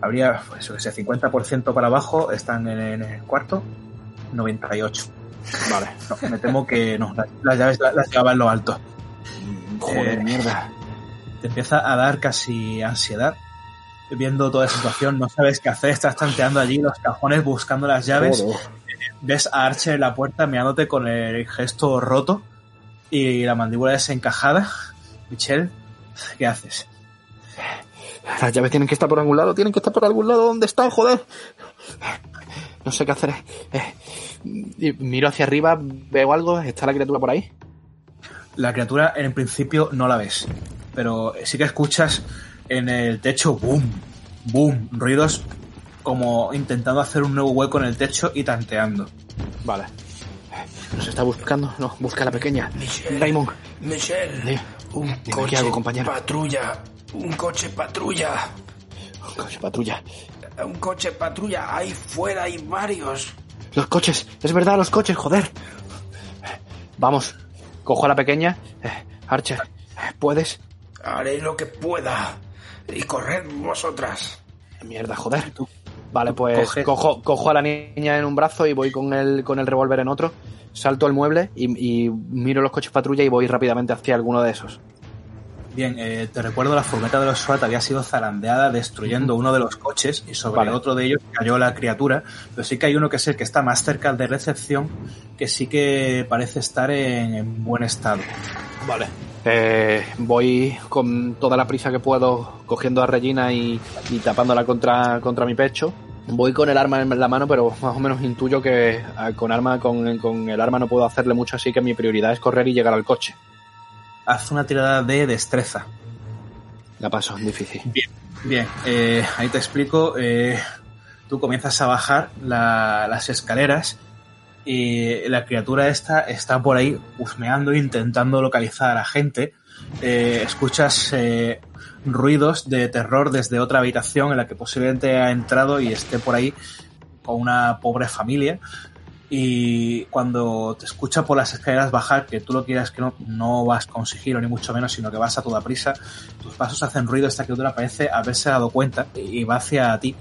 Habría, pues, eso que sé, 50% para abajo, están en, en, el cuarto, 98. Vale. No, me temo que no, las, las llaves las, las llevaba en lo alto. Joder, eh, mierda. Te empieza a dar casi ansiedad. Viendo toda la situación, no sabes qué hacer, estás tanteando allí los cajones buscando las llaves. Joder. Ves a Archer en la puerta mirándote con el gesto roto y la mandíbula desencajada. Michelle, ¿qué haces? Las llaves tienen que estar por algún lado, tienen que estar por algún lado. ¿Dónde están, joder? No sé qué hacer. Eh, y miro hacia arriba, veo algo, ¿está la criatura por ahí? La criatura en principio no la ves, pero sí que escuchas en el techo boom, boom, ruidos como intentando hacer un nuevo hueco en el techo y tanteando. Vale. Nos está buscando. No, busca a la pequeña. Michelle. Raymond. Michelle, Dime. un Dime coche qué hago, compañero. patrulla, un coche patrulla, Coche patrulla. un coche patrulla, ahí fuera hay varios. Los coches. Es verdad, los coches, joder. Vamos. Cojo a la pequeña. Eh, Archer, ¿puedes? Haré lo que pueda. Y corred vosotras. Mierda, joder. Vale, pues cojo, cojo a la niña en un brazo y voy con el, con el revólver en otro. Salto al mueble y, y miro los coches patrulla y voy rápidamente hacia alguno de esos. Bien, eh, te recuerdo la furgoneta de los SWAT había sido zarandeada destruyendo uno de los coches y sobre Vale. otro de ellos cayó la criatura, pero sí que hay uno que es el que está más cerca de recepción que sí que parece estar en, en buen estado. Vale. Eh, voy con toda la prisa que puedo cogiendo a Regina y, y tapándola contra, contra mi pecho. Voy con el arma en la mano, pero más o menos intuyo que eh, con, arma, con, con el arma no puedo hacerle mucho, así que mi prioridad es correr y llegar al coche. Haz una tirada de destreza. La paso, difícil. Bien, eh, ahí te explico. eh, tú comienzas a bajar la- las escaleras y la criatura esta está por ahí husmeando, intentando localizar a la gente. Eh, escuchas ruidos de terror desde otra habitación en la que posiblemente ha entrado y esté por ahí con una pobre familia. Y cuando te escucha por las escaleras bajar, que tú lo quieras que no, no vas con sigilo ni mucho menos, sino que vas a toda prisa, tus pasos hacen ruido, esta criatura parece haberse dado cuenta y va hacia ti.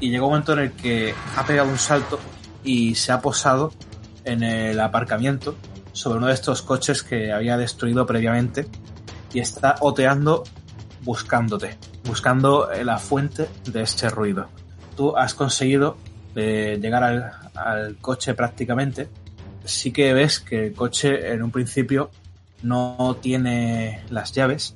Y llega un momento en el que ha pegado un salto y se ha posado en el aparcamiento sobre uno de estos coches que había destruido previamente y está oteando buscándote, buscando la fuente de este ruido. Tú has conseguido eh, llegar al, al coche prácticamente. Sí que ves que el coche en un principio no tiene las llaves.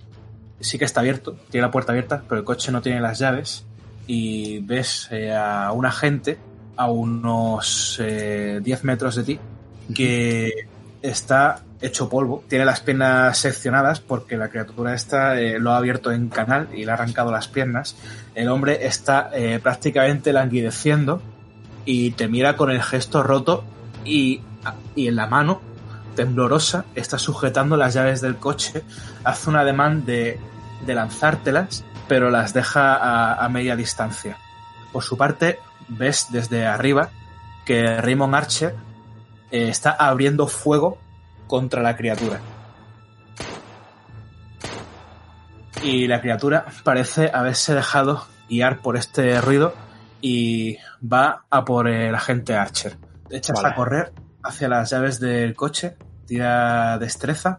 Sí que está abierto, tiene la puerta abierta, pero el coche no tiene las llaves. Y ves eh, a un agente a unos eh, 10 metros de ti que está hecho polvo. Tiene las piernas seccionadas porque la criatura esta eh, lo ha abierto en canal y le ha arrancado las piernas. El hombre está eh, prácticamente languideciendo y te mira con el gesto roto y, y en la mano temblorosa está sujetando las llaves del coche. Hace un ademán de, de lanzártelas, pero las deja a, a media distancia. Por su parte, ves desde arriba que Raymond Archer eh, está abriendo fuego contra la criatura. Y la criatura parece haberse dejado guiar por este ruido y va a por el agente Archer. Echas Vale. a correr hacia las llaves del coche, tira destreza,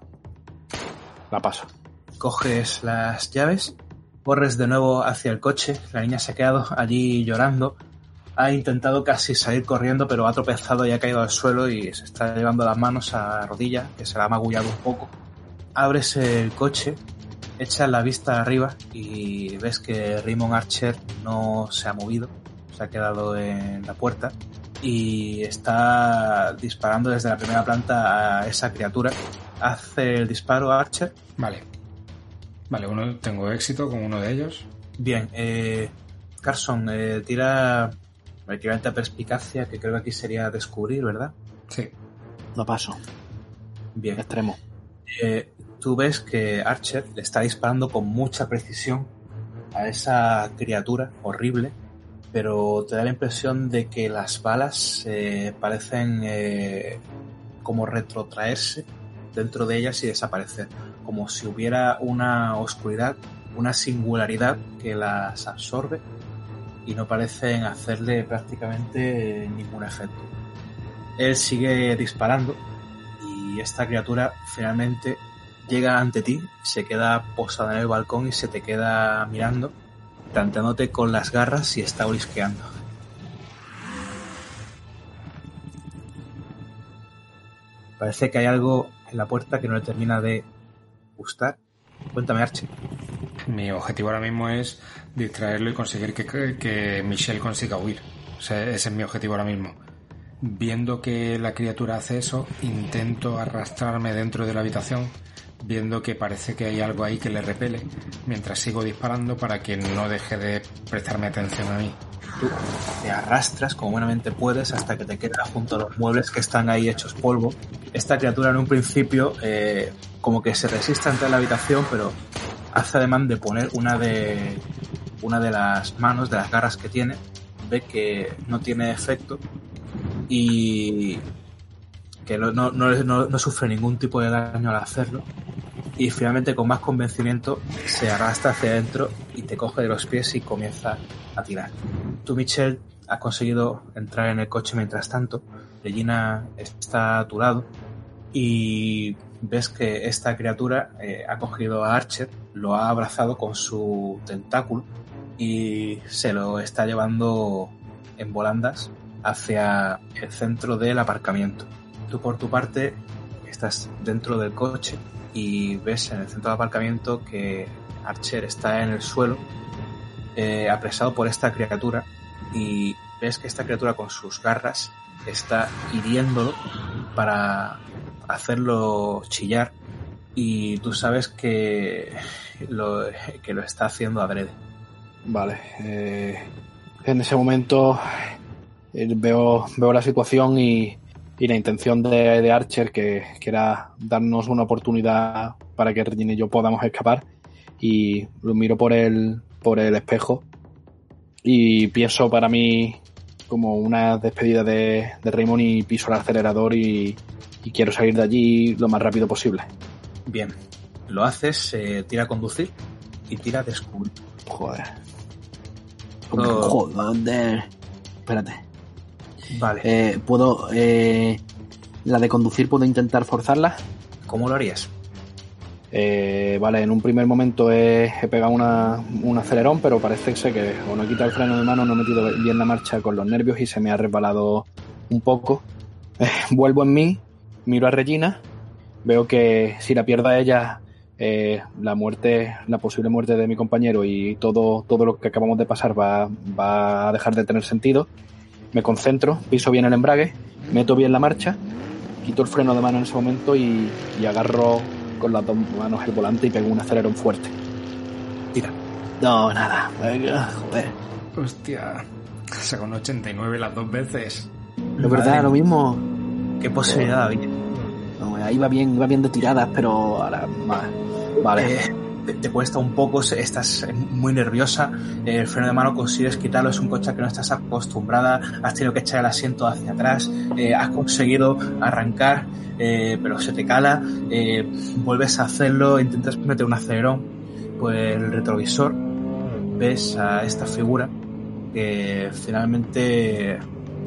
La paso. coges las llaves, corres de nuevo hacia el coche, la niña se ha quedado allí llorando, ha intentado casi salir corriendo, pero ha tropezado y ha caído al suelo y se está llevando las manos a la rodilla, que se la ha magullado un poco. Abres el coche, echas la vista arriba y ves que Raymond Archer no se ha movido, se ha quedado en la puerta y está disparando desde la primera planta a esa criatura. Hace el disparo a Archer Vale. Vale, uno, tengo éxito con uno de ellos. Bien, eh, Carson, eh, tira el equivalente a perspicacia, que creo que aquí sería descubrir, ¿verdad? Sí. La paso. Bien, Extremo. eh, tú ves que Archer le está disparando con mucha precisión a esa criatura horrible, pero te da la impresión de que las balas eh, parecen eh, como retrotraerse dentro de ellas y desaparecer, como si hubiera una oscuridad, una singularidad que las absorbe y no parecen hacerle prácticamente ningún efecto. Él sigue disparando y esta criatura finalmente llega ante ti, se queda posada en el balcón y se te queda mirando, tanteándote con las garras y está olisqueando. Parece que hay algo en la puerta que no le termina de gustar. Cuéntame, Archie. Mi objetivo ahora mismo es distraerlo y conseguir que, que, que Michelle consiga huir. O sea, ese es mi objetivo ahora mismo. Viendo que la criatura hace eso, intento arrastrarme dentro de la habitación, viendo que parece que hay algo ahí que le repele, mientras sigo disparando para que no deje de prestarme atención a mí. Tú te arrastras como buenamente puedes hasta que te quedas junto a los muebles que están ahí hechos polvo. Esta criatura en un principio eh, como que se resiste ante la habitación, pero hace ademán de poner una de una de las manos, de las garras que tiene, ve que no tiene efecto y que no, no, no, no, sufre ningún tipo de daño al hacerlo. Y finalmente, con más convencimiento, se arrastra hacia adentro y te coge de los pies y comienza a tirar. Tú, Michelle, has conseguido entrar en el coche mientras tanto. Regina está a tu lado y ves que esta criatura eh, ha cogido a Archer, lo ha abrazado con su tentáculo y se lo está llevando en volandas hacia el centro del aparcamiento. Tú por tu parte estás dentro del coche y ves en el centro del aparcamiento que Archer está en el suelo eh, apresado por esta criatura y ves que esta criatura con sus garras está hiriéndolo para hacerlo chillar y tú sabes que lo, que lo está haciendo adrede. Vale. Eh, en ese momento eh, veo, veo la situación y, y la intención de, de, Archer, que, que era darnos una oportunidad para que Regina y yo podamos escapar. Y lo miro por el, por el espejo y pienso para mí como una despedida de, de Raymond y piso el acelerador y, y, quiero salir de allí lo más rápido posible. Bien, lo haces, eh, tira a conducir y tira a descubrir. Joder. Oh. Joder. Espérate. Vale. Eh, ¿Puedo... Eh, la de conducir puedo intentar forzarla? ¿Cómo lo harías? Eh, vale, en un primer momento he, he pegado una, un acelerón, pero parece que o no he quitado el freno de mano, no he metido bien la marcha con los nervios y se me ha resbalado un poco. Eh, vuelvo en mí, miro a Regina, veo que si la pierdo a ella, eh, la muerte, la posible muerte de mi compañero y todo, todo lo que acabamos de pasar va, va a dejar de tener sentido. Me concentro, piso bien el embrague, meto bien la marcha, quito el freno de mano en ese momento y, y agarro con las dos manos el volante y pego un acelerón fuerte. Tira. No, nada. Venga, joder. Hostia. Sacó un 89 las dos veces. De verdad, lo mismo. ¿Qué posibilidad había? No, ahí va bien, iba bien de tiradas, pero ahora más. Vale. Eh, te, cuesta un poco, estás muy nerviosa, eh, el freno de mano consigues quitarlo, es un coche que no estás acostumbrada, has tenido que echar el asiento hacia atrás, eh, has conseguido arrancar, eh, pero se te cala, vuelves a hacerlo, intentas meter un acelerón, pues el retrovisor, ves a esta figura que finalmente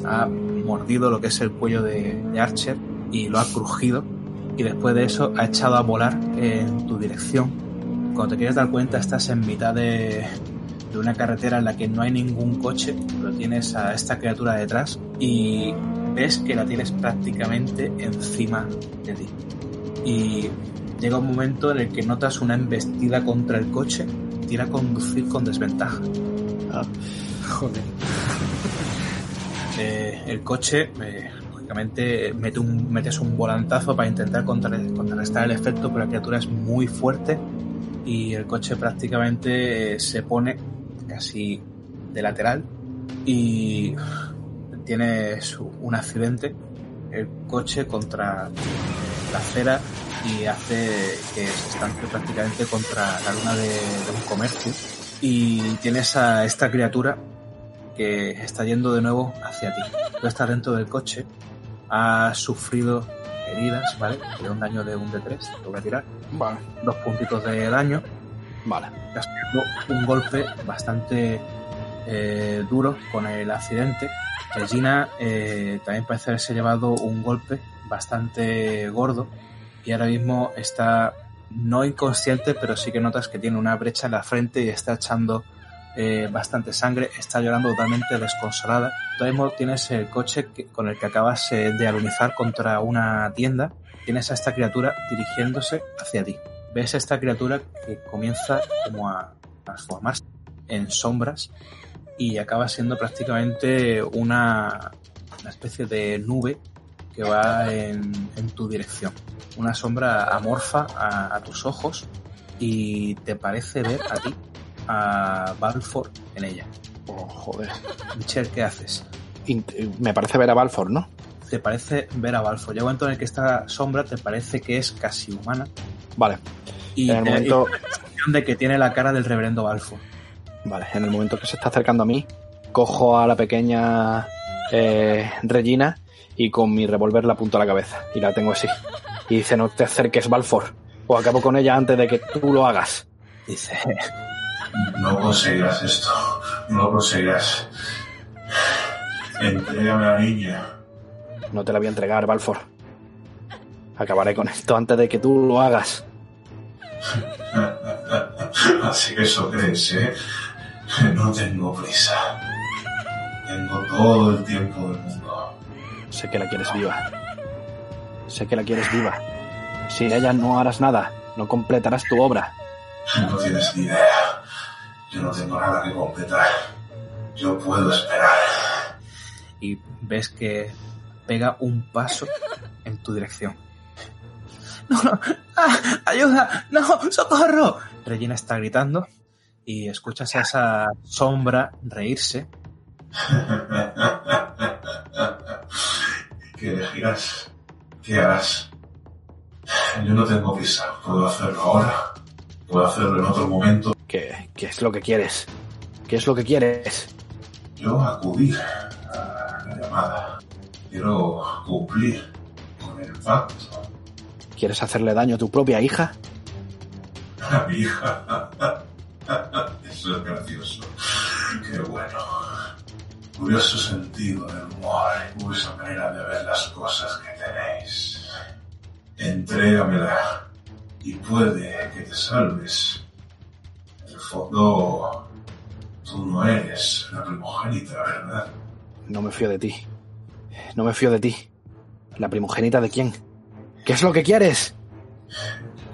ha mordido lo que es el cuello de, de Archer y lo ha crujido y después de eso ha echado a volar en tu dirección cuando te quieres dar cuenta estás en mitad de, de, una carretera en la que no hay ningún coche, pero tienes a esta criatura detrás y ves que la tienes prácticamente encima de ti. Y llega un momento en el que notas una embestida contra el coche, tira a conducir con desventaja. Ah, joder. Eh, el coche, eh, lógicamente, mete un, metes un volantazo para intentar contrarrestar el efecto, pero la criatura es muy fuerte y el coche prácticamente se pone casi de lateral y tiene un accidente el coche contra la acera y hace que se estanque prácticamente contra la luna de, de un comercio y tienes a esta criatura que está yendo de nuevo hacia ti. Tú estás dentro del coche, has sufrido heridas, ¿vale? Tiene un daño de un D3, te voy a tirar. Vale. Dos puntitos de daño. Vale. Has un golpe bastante eh, duro con el accidente. Regina eh, también parece haberse llevado un golpe bastante gordo y ahora mismo está no inconsciente, pero sí que notas que tiene una brecha en la frente y está echando eh, bastante sangre, está llorando totalmente desconsolada. Todavía tienes el coche con el que acabas eh, de alunizar contra una tienda. Tienes a esta criatura dirigiéndose hacia ti. ves esta criatura que comienza como a transformarse en sombras y acaba siendo prácticamente una, una especie de nube que va en, tu dirección. Una sombra amorfa a, a tus ojos y te parece ver a ti, a Balfour en ella. Oh, joder. Michelle, ¿qué haces? Me parece ver a Balfour, ¿no? Te parece ver a Balfour. Llega un momento en el que esta sombra te parece que es casi humana Vale. y En el momento, y la sensación de que tiene la cara del reverendo Balfour. vale, en el momento que se está acercando a mí, cojo a la pequeña eh, Regina y con mi revólver la apunto a la cabeza y la tengo así. Y dice, no te acerques, Balfour, o acabo con ella antes de que tú lo hagas. Dice, No conseguirás esto. No conseguirás. Entrégame a la niña. No te la voy a entregar, Balfour. Acabaré con esto antes de que tú lo hagas. Así que eso crees, ¿eh? No tengo prisa. Tengo todo el tiempo del mundo. Sé que la quieres viva. Sé que la quieres viva. Sin ella no harás nada. No completarás tu obra. No tienes ni idea. Yo no tengo nada que completar. Yo puedo esperar. y ves que pega un paso en tu dirección. No, no, ¡Ah! ayuda, no, socorro. Regina está gritando y escuchas a esa sombra reírse. ¿Qué elegirás? ¿Qué harás? Yo no tengo prisa. Puedo hacerlo ahora. Puedo hacerlo en otro momento. ¿Qué, qué es lo que quieres? ¿Qué es lo que quieres? Yo acudir a la llamada. Quiero cumplir con el pacto. ¿Quieres hacerle daño a tu propia hija? A mi hija. Eso es gracioso. Qué bueno. Curioso sentido del humor y curiosa manera de ver las cosas que tenéis. Entrégamela y puede que te salves. Fondo, tú no eres la primogénita, ¿verdad? No me fío de ti. No me fío de ti. ¿La primogénita de quién? ¿Qué es lo que quieres?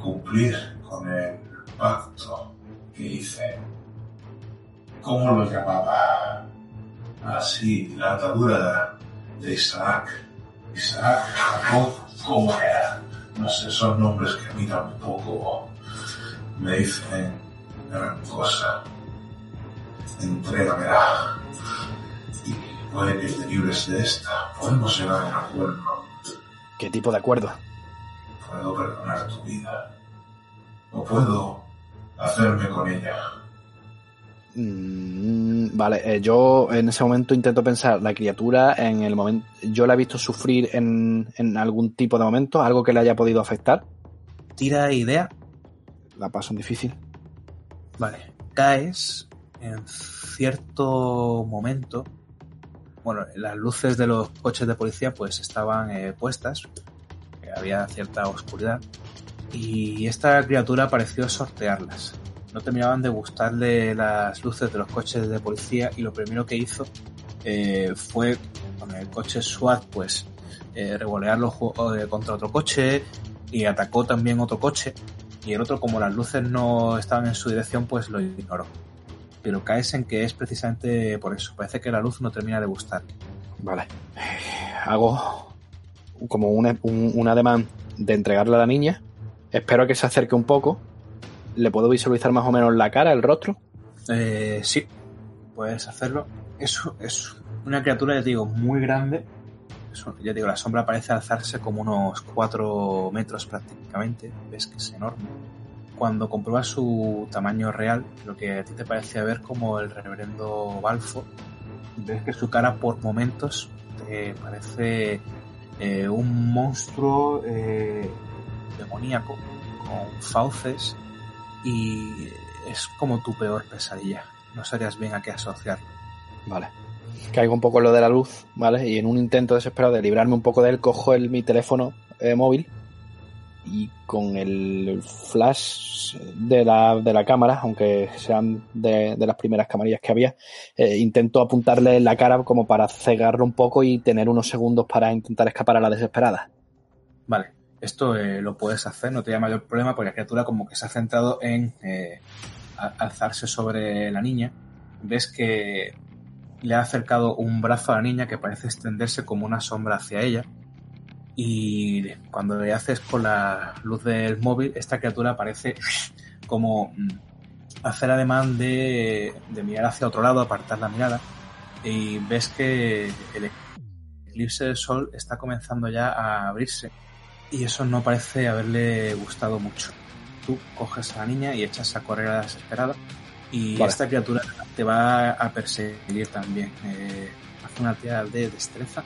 cumplir con el pacto que hice. ¿Cómo lo llamaba? Así, la atadura de Isaac. Isaac, Jacob, ¿cómo era? No sé, son nombres que a mí tampoco me dicen gran cosa. Entrégamela. Y puede que te libres de esta. Podemos llegar a un acuerdo. ¿Qué tipo de acuerdo? Puedo perdonar tu vida. O puedo hacerme con ella. Mm, vale, eh, yo en ese momento intento pensar la criatura en el momento. Yo la he visto sufrir en, en algún tipo de momento, algo que le haya podido afectar. Tira idea, La paso en difícil. Vale, caes en cierto momento. Bueno, las luces de los coches de policía pues estaban eh, puestas, que había cierta oscuridad, y esta criatura pareció sortearlas. No terminaban de gustarle las luces de los coches de policía y lo primero que hizo eh, fue con el coche SWAT pues eh, eh, contra otro coche y atacó también otro coche y el otro como las luces no estaban en su dirección pues lo ignoró. Pero caes en que es precisamente por eso. Parece que la luz no termina de gustar. Vale. Hago como un, un, un ademán de entregarle a la niña. Espero que se acerque un poco. Le puedo visualizar más o menos la cara, el rostro. Eh, sí, puedes hacerlo. Eso es una criatura, ya te digo, muy grande. Ya digo, la sombra parece alzarse como unos 4 metros prácticamente. Ves que es enorme. Cuando compruebas su tamaño real, lo que a ti te parece ver como el reverendo Balfour, ves que su cara por momentos te parece eh, un monstruo eh, demoníaco con fauces y es como tu peor pesadilla. No sabrías bien a qué asociarlo. Vale. Caigo un poco en lo de la luz, ¿vale? Y en un intento desesperado de librarme un poco de él, cojo el, mi teléfono eh, móvil y con el flash de la, de la cámara, aunque sean de, de las primeras camarillas que había, eh, intento apuntarle en la cara como para cegarlo un poco y tener unos segundos para intentar escapar a la desesperada. Vale. Esto eh, lo puedes hacer, no te da mayor problema porque la criatura como que se ha centrado en eh, alzarse sobre la niña. Ves que le ha acercado un brazo a la niña que parece extenderse como una sombra hacia ella. Y cuando le haces con la luz del móvil, esta criatura parece como mm, hacer ademán de, de mirar hacia otro lado, apartar la mirada. Y ves que el eclipse del sol está comenzando ya a abrirse. Y eso no parece haberle gustado mucho. Tú coges a la niña y echas a correr a desesperada. Y Vale. esta criatura te va a perseguir también. Eh, hace una tirada de destreza.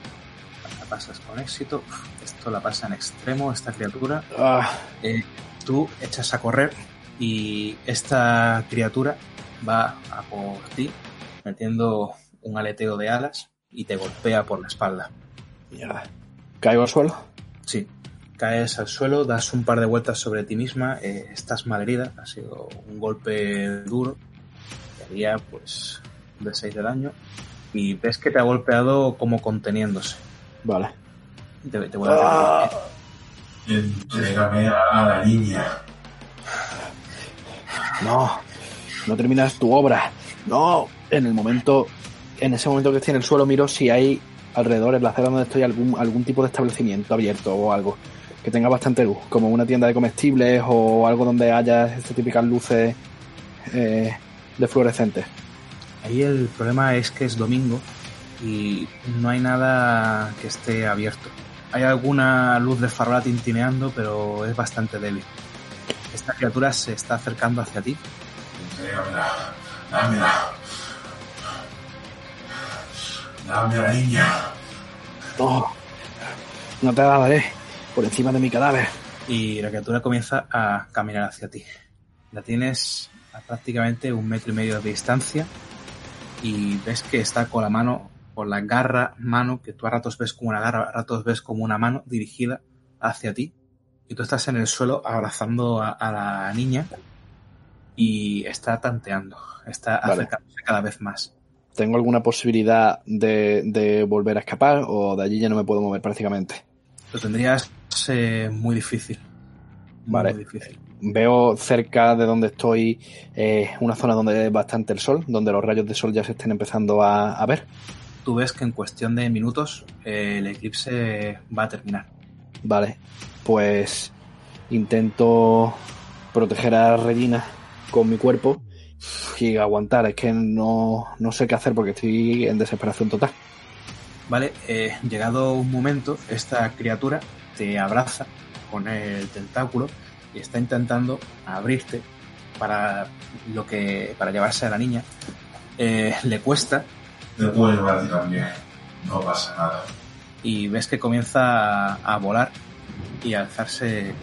La pasas con éxito. Uf, Esto la pasa en extremo, esta criatura. Ah, Eh, tú echas a correr y esta criatura va a por ti metiendo un aleteo de alas y te golpea por la espalda. mierda. ¿Caigo al suelo? Sí, caes al suelo, das un par de vueltas sobre ti misma, eh, estás malherida, ha sido un golpe duro, te haría pues de 6 de daño y ves que te ha golpeado como conteniéndose. Vale. Te, te voy a dar- Entrégame a la niña. No, no terminas tu obra. No, en el momento, en ese momento que estoy en el suelo, miro si hay alrededor, en la acera donde estoy, algún, algún tipo de establecimiento abierto o algo que tenga bastante luz, como una tienda de comestibles o algo donde haya estas típicas luces eh, de fluorescentes. Ahí el problema es que es domingo y no hay nada que esté abierto. Hay alguna luz de farola tintineando, pero es bastante débil. Esta criatura se está acercando hacia ti. Entrégamela. Dámela. Dame la niña. No, no te la daré por encima de mi cadáver. y la criatura comienza a caminar hacia ti. La tienes a prácticamente un metro y medio de distancia y ves que está con la mano, con la garra mano, que tú a ratos ves como una garra, a ratos ves como una mano dirigida hacia ti. Y tú estás en el suelo abrazando a, a la niña y está tanteando, está Vale. acercándose cada vez más. ¿Tengo alguna posibilidad de, de volver a escapar o de allí ya no me puedo mover prácticamente? Lo tendrías eh, muy difícil. Muy Vale. difícil. Veo cerca de donde estoy eh, una zona donde es bastante el sol, donde los rayos de sol ya se estén empezando a, a ver. Tú ves que en cuestión de minutos eh, el eclipse va a terminar. Vale, pues intento proteger a Regina con mi cuerpo y aguantar. Es que no, no sé qué hacer porque estoy en desesperación total. Vale, eh, llegado un momento, esta criatura te abraza con el tentáculo y está intentando abrirte para lo que para llevarse a la niña. Eh, le cuesta Te puedo llevar también. No pasa nada. y ves que comienza a, a volar y a alzarse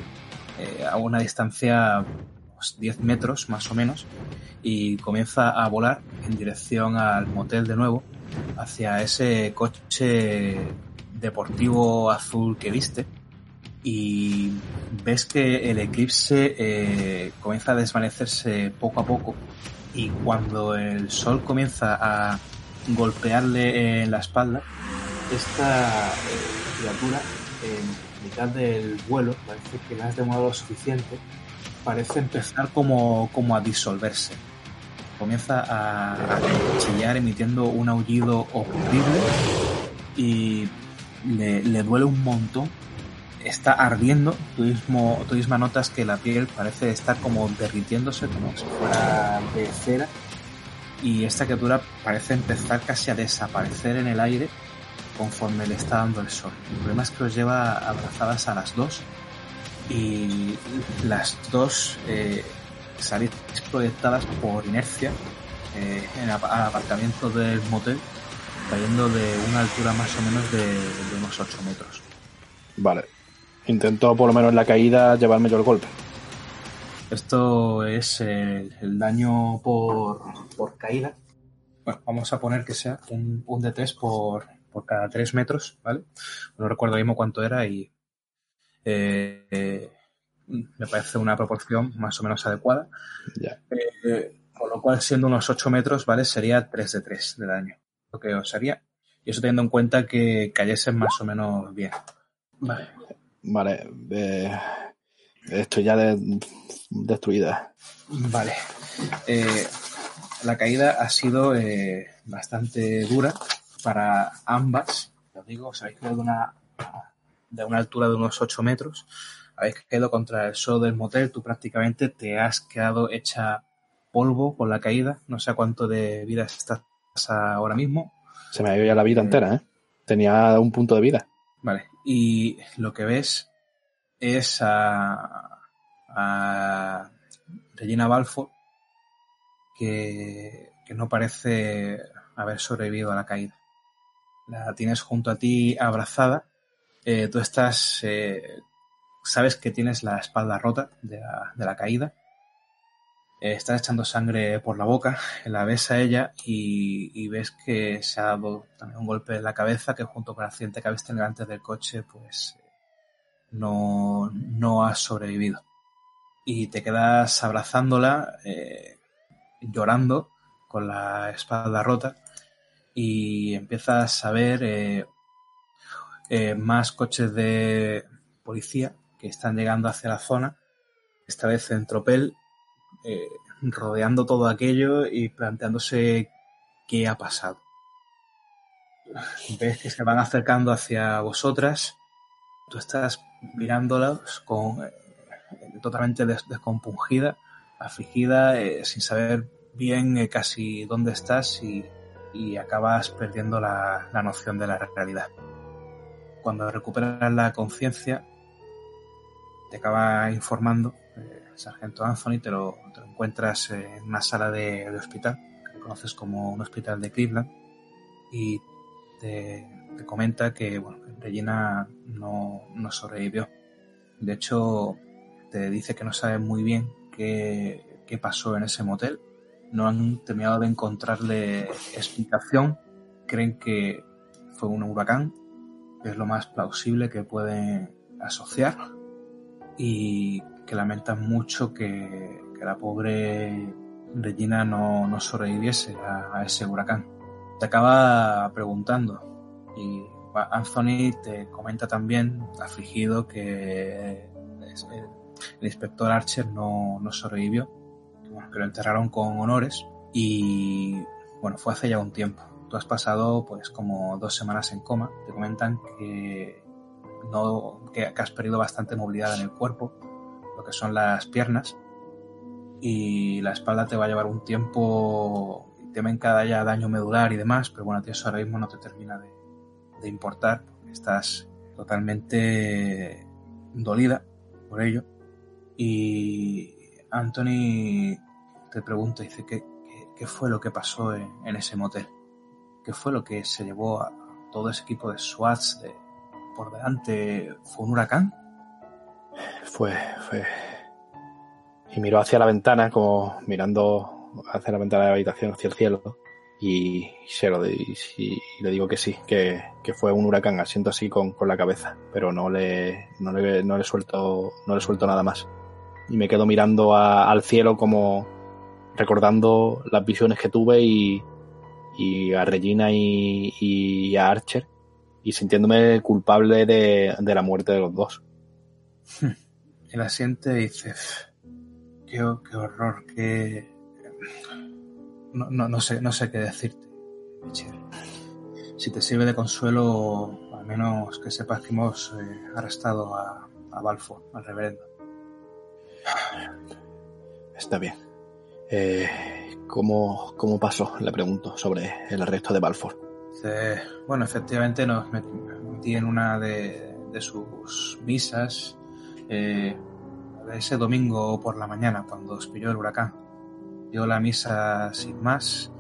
eh, a una distancia unos 10 metros más o menos y comienza a volar en dirección al motel de nuevo hacia ese coche deportivo azul que viste y ves que el eclipse eh, comienza a desvanecerse poco a poco y cuando el sol comienza a golpearle en la espalda esta eh, criatura en mitad del vuelo parece que no has demorado lo suficiente parece empezar como, como a disolverse. Comienza a, a chillar emitiendo un aullido horrible y le, le duele un montón está ardiendo tú mismo tú misma notas que la piel parece estar como derritiéndose como si fuera de cera y esta criatura parece empezar casi a desaparecer en el aire conforme le está dando el sol. El problema es que os lleva abrazadas a las dos y las dos eh, salís proyectadas por inercia eh, en el aparcamiento del motel, cayendo de una altura más o menos de, de unos 8 metros. Vale. Intento por lo menos en la caída llevarme yo el golpe. Esto es el, el daño por, por caída. Bueno, vamos a poner que sea un, un de 3 por, por cada 3 metros, ¿vale? No recuerdo mismo cuánto era y eh, eh, me parece una proporción más o menos adecuada. Ya. Eh, con lo cual, siendo unos 8 metros, ¿vale? Sería 3 de 3 de daño. Lo que os haría. Y eso teniendo en cuenta que cayesen más o menos bien. Vale. Vale. eh, estoy ya de- destruida. Vale. Eh, la caída ha sido eh, bastante dura para ambas. Os digo, os habéis quedado de una, de una altura de unos 8 metros. Habéis caído contra el suelo del motel. Tú prácticamente te has quedado hecha polvo con la caída. No sé a cuánto de vida estás ahora mismo. Se me ha ido ya la vida entera, ¿eh? Tenía un punto de vida. Vale. Y lo que ves es a, Regina Balfour que, que no parece haber sobrevivido a la caída. La tienes junto a ti abrazada. Eh, tú estás, eh, sabes que tienes la espalda rota de la, de la caída. Eh, estás echando sangre por la boca, la ves a ella y, ves que se ha dado también un golpe en la cabeza que junto con el accidente que habéis tenido antes del coche, pues eh, no, no has sobrevivido. Y te quedas abrazándola, eh, llorando con la espalda rota y empiezas a ver más coches de policía que están llegando hacia la zona, esta vez en tropel, eh, rodeando todo aquello y planteándose qué ha pasado. Ves que se van acercando hacia vosotras, tú estás mirándolas con eh, totalmente des- descompungida, afligida, eh, sin saber bien casi dónde estás y, y acabas perdiendo la, la noción de la realidad. Cuando recuperas la conciencia, te acaba informando eh, sargento Anthony, te lo encuentras en una sala de, hospital, que conoces como un hospital de Cleveland, y te, comenta que bueno, Regina no, no sobrevivió. De hecho, te dice que no sabe muy bien qué, qué pasó en ese motel. No han terminado de encontrarle explicación. Creen que fue un huracán, es lo más plausible que pueden asociar. Y que lamentan mucho que, que la pobre Regina no, no sobreviviese a, ese huracán. Te acaba preguntando y Anthony te comenta también, afligido, que es- el, inspector Archer no, no sobrevivió, bueno, que lo enterraron con honores y bueno, fue hace ya un tiempo. Tú has pasado pues como dos semanas en coma. Te comentan que no que has perdido bastante movilidad en el cuerpo, lo que son las piernas y la espalda te va a llevar un tiempo. Temen que haya daño medular y demás, pero bueno, a ti eso ahora mismo no te termina de, importar. porque Estás totalmente dolida por ello. Y Anthony te pregunta, dice, ¿qué, qué, fue lo que pasó en, en ese motel? ¿Qué fue lo que se llevó a todo ese equipo de SWATs por delante? ¿Fue un huracán? Fue, fue. Y miró hacia la ventana, como mirando hacia la ventana de la habitación, hacia el cielo. Y se lo le digo que sí, que, que fue un huracán, asiento así con, con la cabeza. Pero no le, no le, no le suelto, no le suelto nada más. Y me quedo mirando al cielo como recordando las visiones que tuve y, y a Regina y, y a Archer. Y sintiéndome culpable de, de la muerte de los dos. Él asiente y dice, qué, qué horror, qué... No, no, no sé, no sé qué decirte, Michelle. Si te sirve de consuelo, al menos que sepas que hemos eh, arrestado a, a Balfour, al reverendo. Está bien. Eh, ¿cómo, ¿Cómo pasó? Le pregunto sobre el arresto de Balfour. Bueno, efectivamente nos met- metí en una de, de sus misas eh, ese domingo por la mañana, cuando os el huracán. Dio la misa sin más,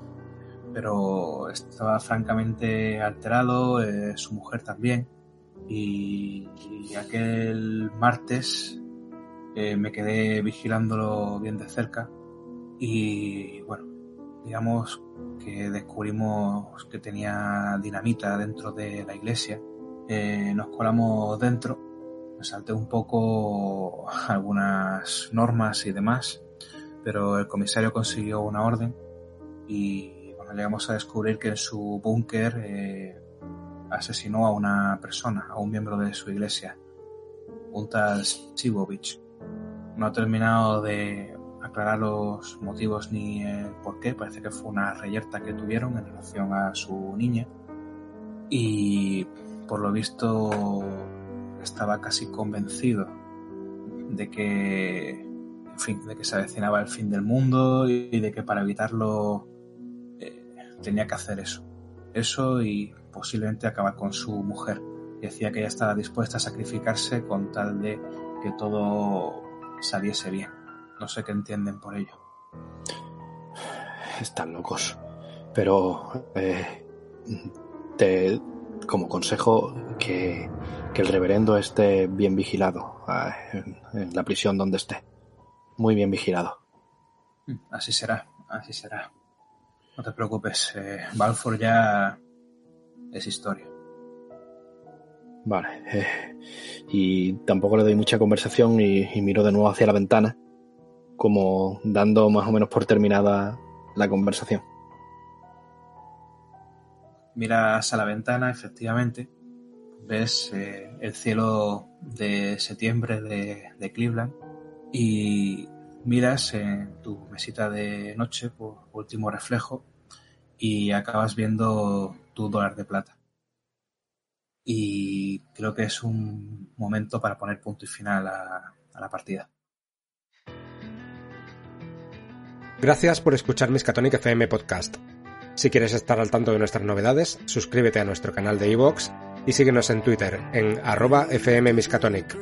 pero estaba francamente alterado, eh, su mujer también. Y, aquel martes eh, me quedé vigilándolo bien de cerca. Y bueno, digamos que descubrimos que tenía dinamita dentro de la iglesia. Nos colamos dentro, salté un poco algunas normas y demás, pero el comisario consiguió una orden y llegamos a descubrir que en su búnker eh, asesinó a una persona, a un miembro de su iglesia. un tal Sibovich. No ha terminado de aclarar los motivos ni el por qué. Parece que fue una reyerta que tuvieron en relación a su niña. Y por lo visto estaba casi convencido de que, de que se avecinaba el fin del mundo y de que para evitarlo eh, tenía que hacer eso. Eso y posiblemente acabar con su mujer. Decía que ella estaba dispuesta a sacrificarse con tal de que todo saliese bien. No sé qué entienden por ello. Están locos. Pero eh, te, como consejo que, que, el reverendo esté bien vigilado en, en, la prisión donde esté. Muy bien vigilado. Así será, así será. No te preocupes, eh, Balfour ya es historia. Vale. Eh, y tampoco le doy mucha conversación y, y, miro de nuevo hacia la ventana, como dando más o menos por terminada la conversación. Miras a la ventana, efectivamente, ves eh, el cielo de septiembre de, Cleveland y miras en tu mesita de noche por último reflejo y acabas viendo tu dólar de plata y creo que es un momento para poner punto y final a, a la partida. Gracias por escuchar Miskatonic FM Podcast. Si quieres estar al tanto de nuestras novedades, suscríbete a nuestro canal de iVoox y síguenos en Twitter en arroba fmmiskatonic.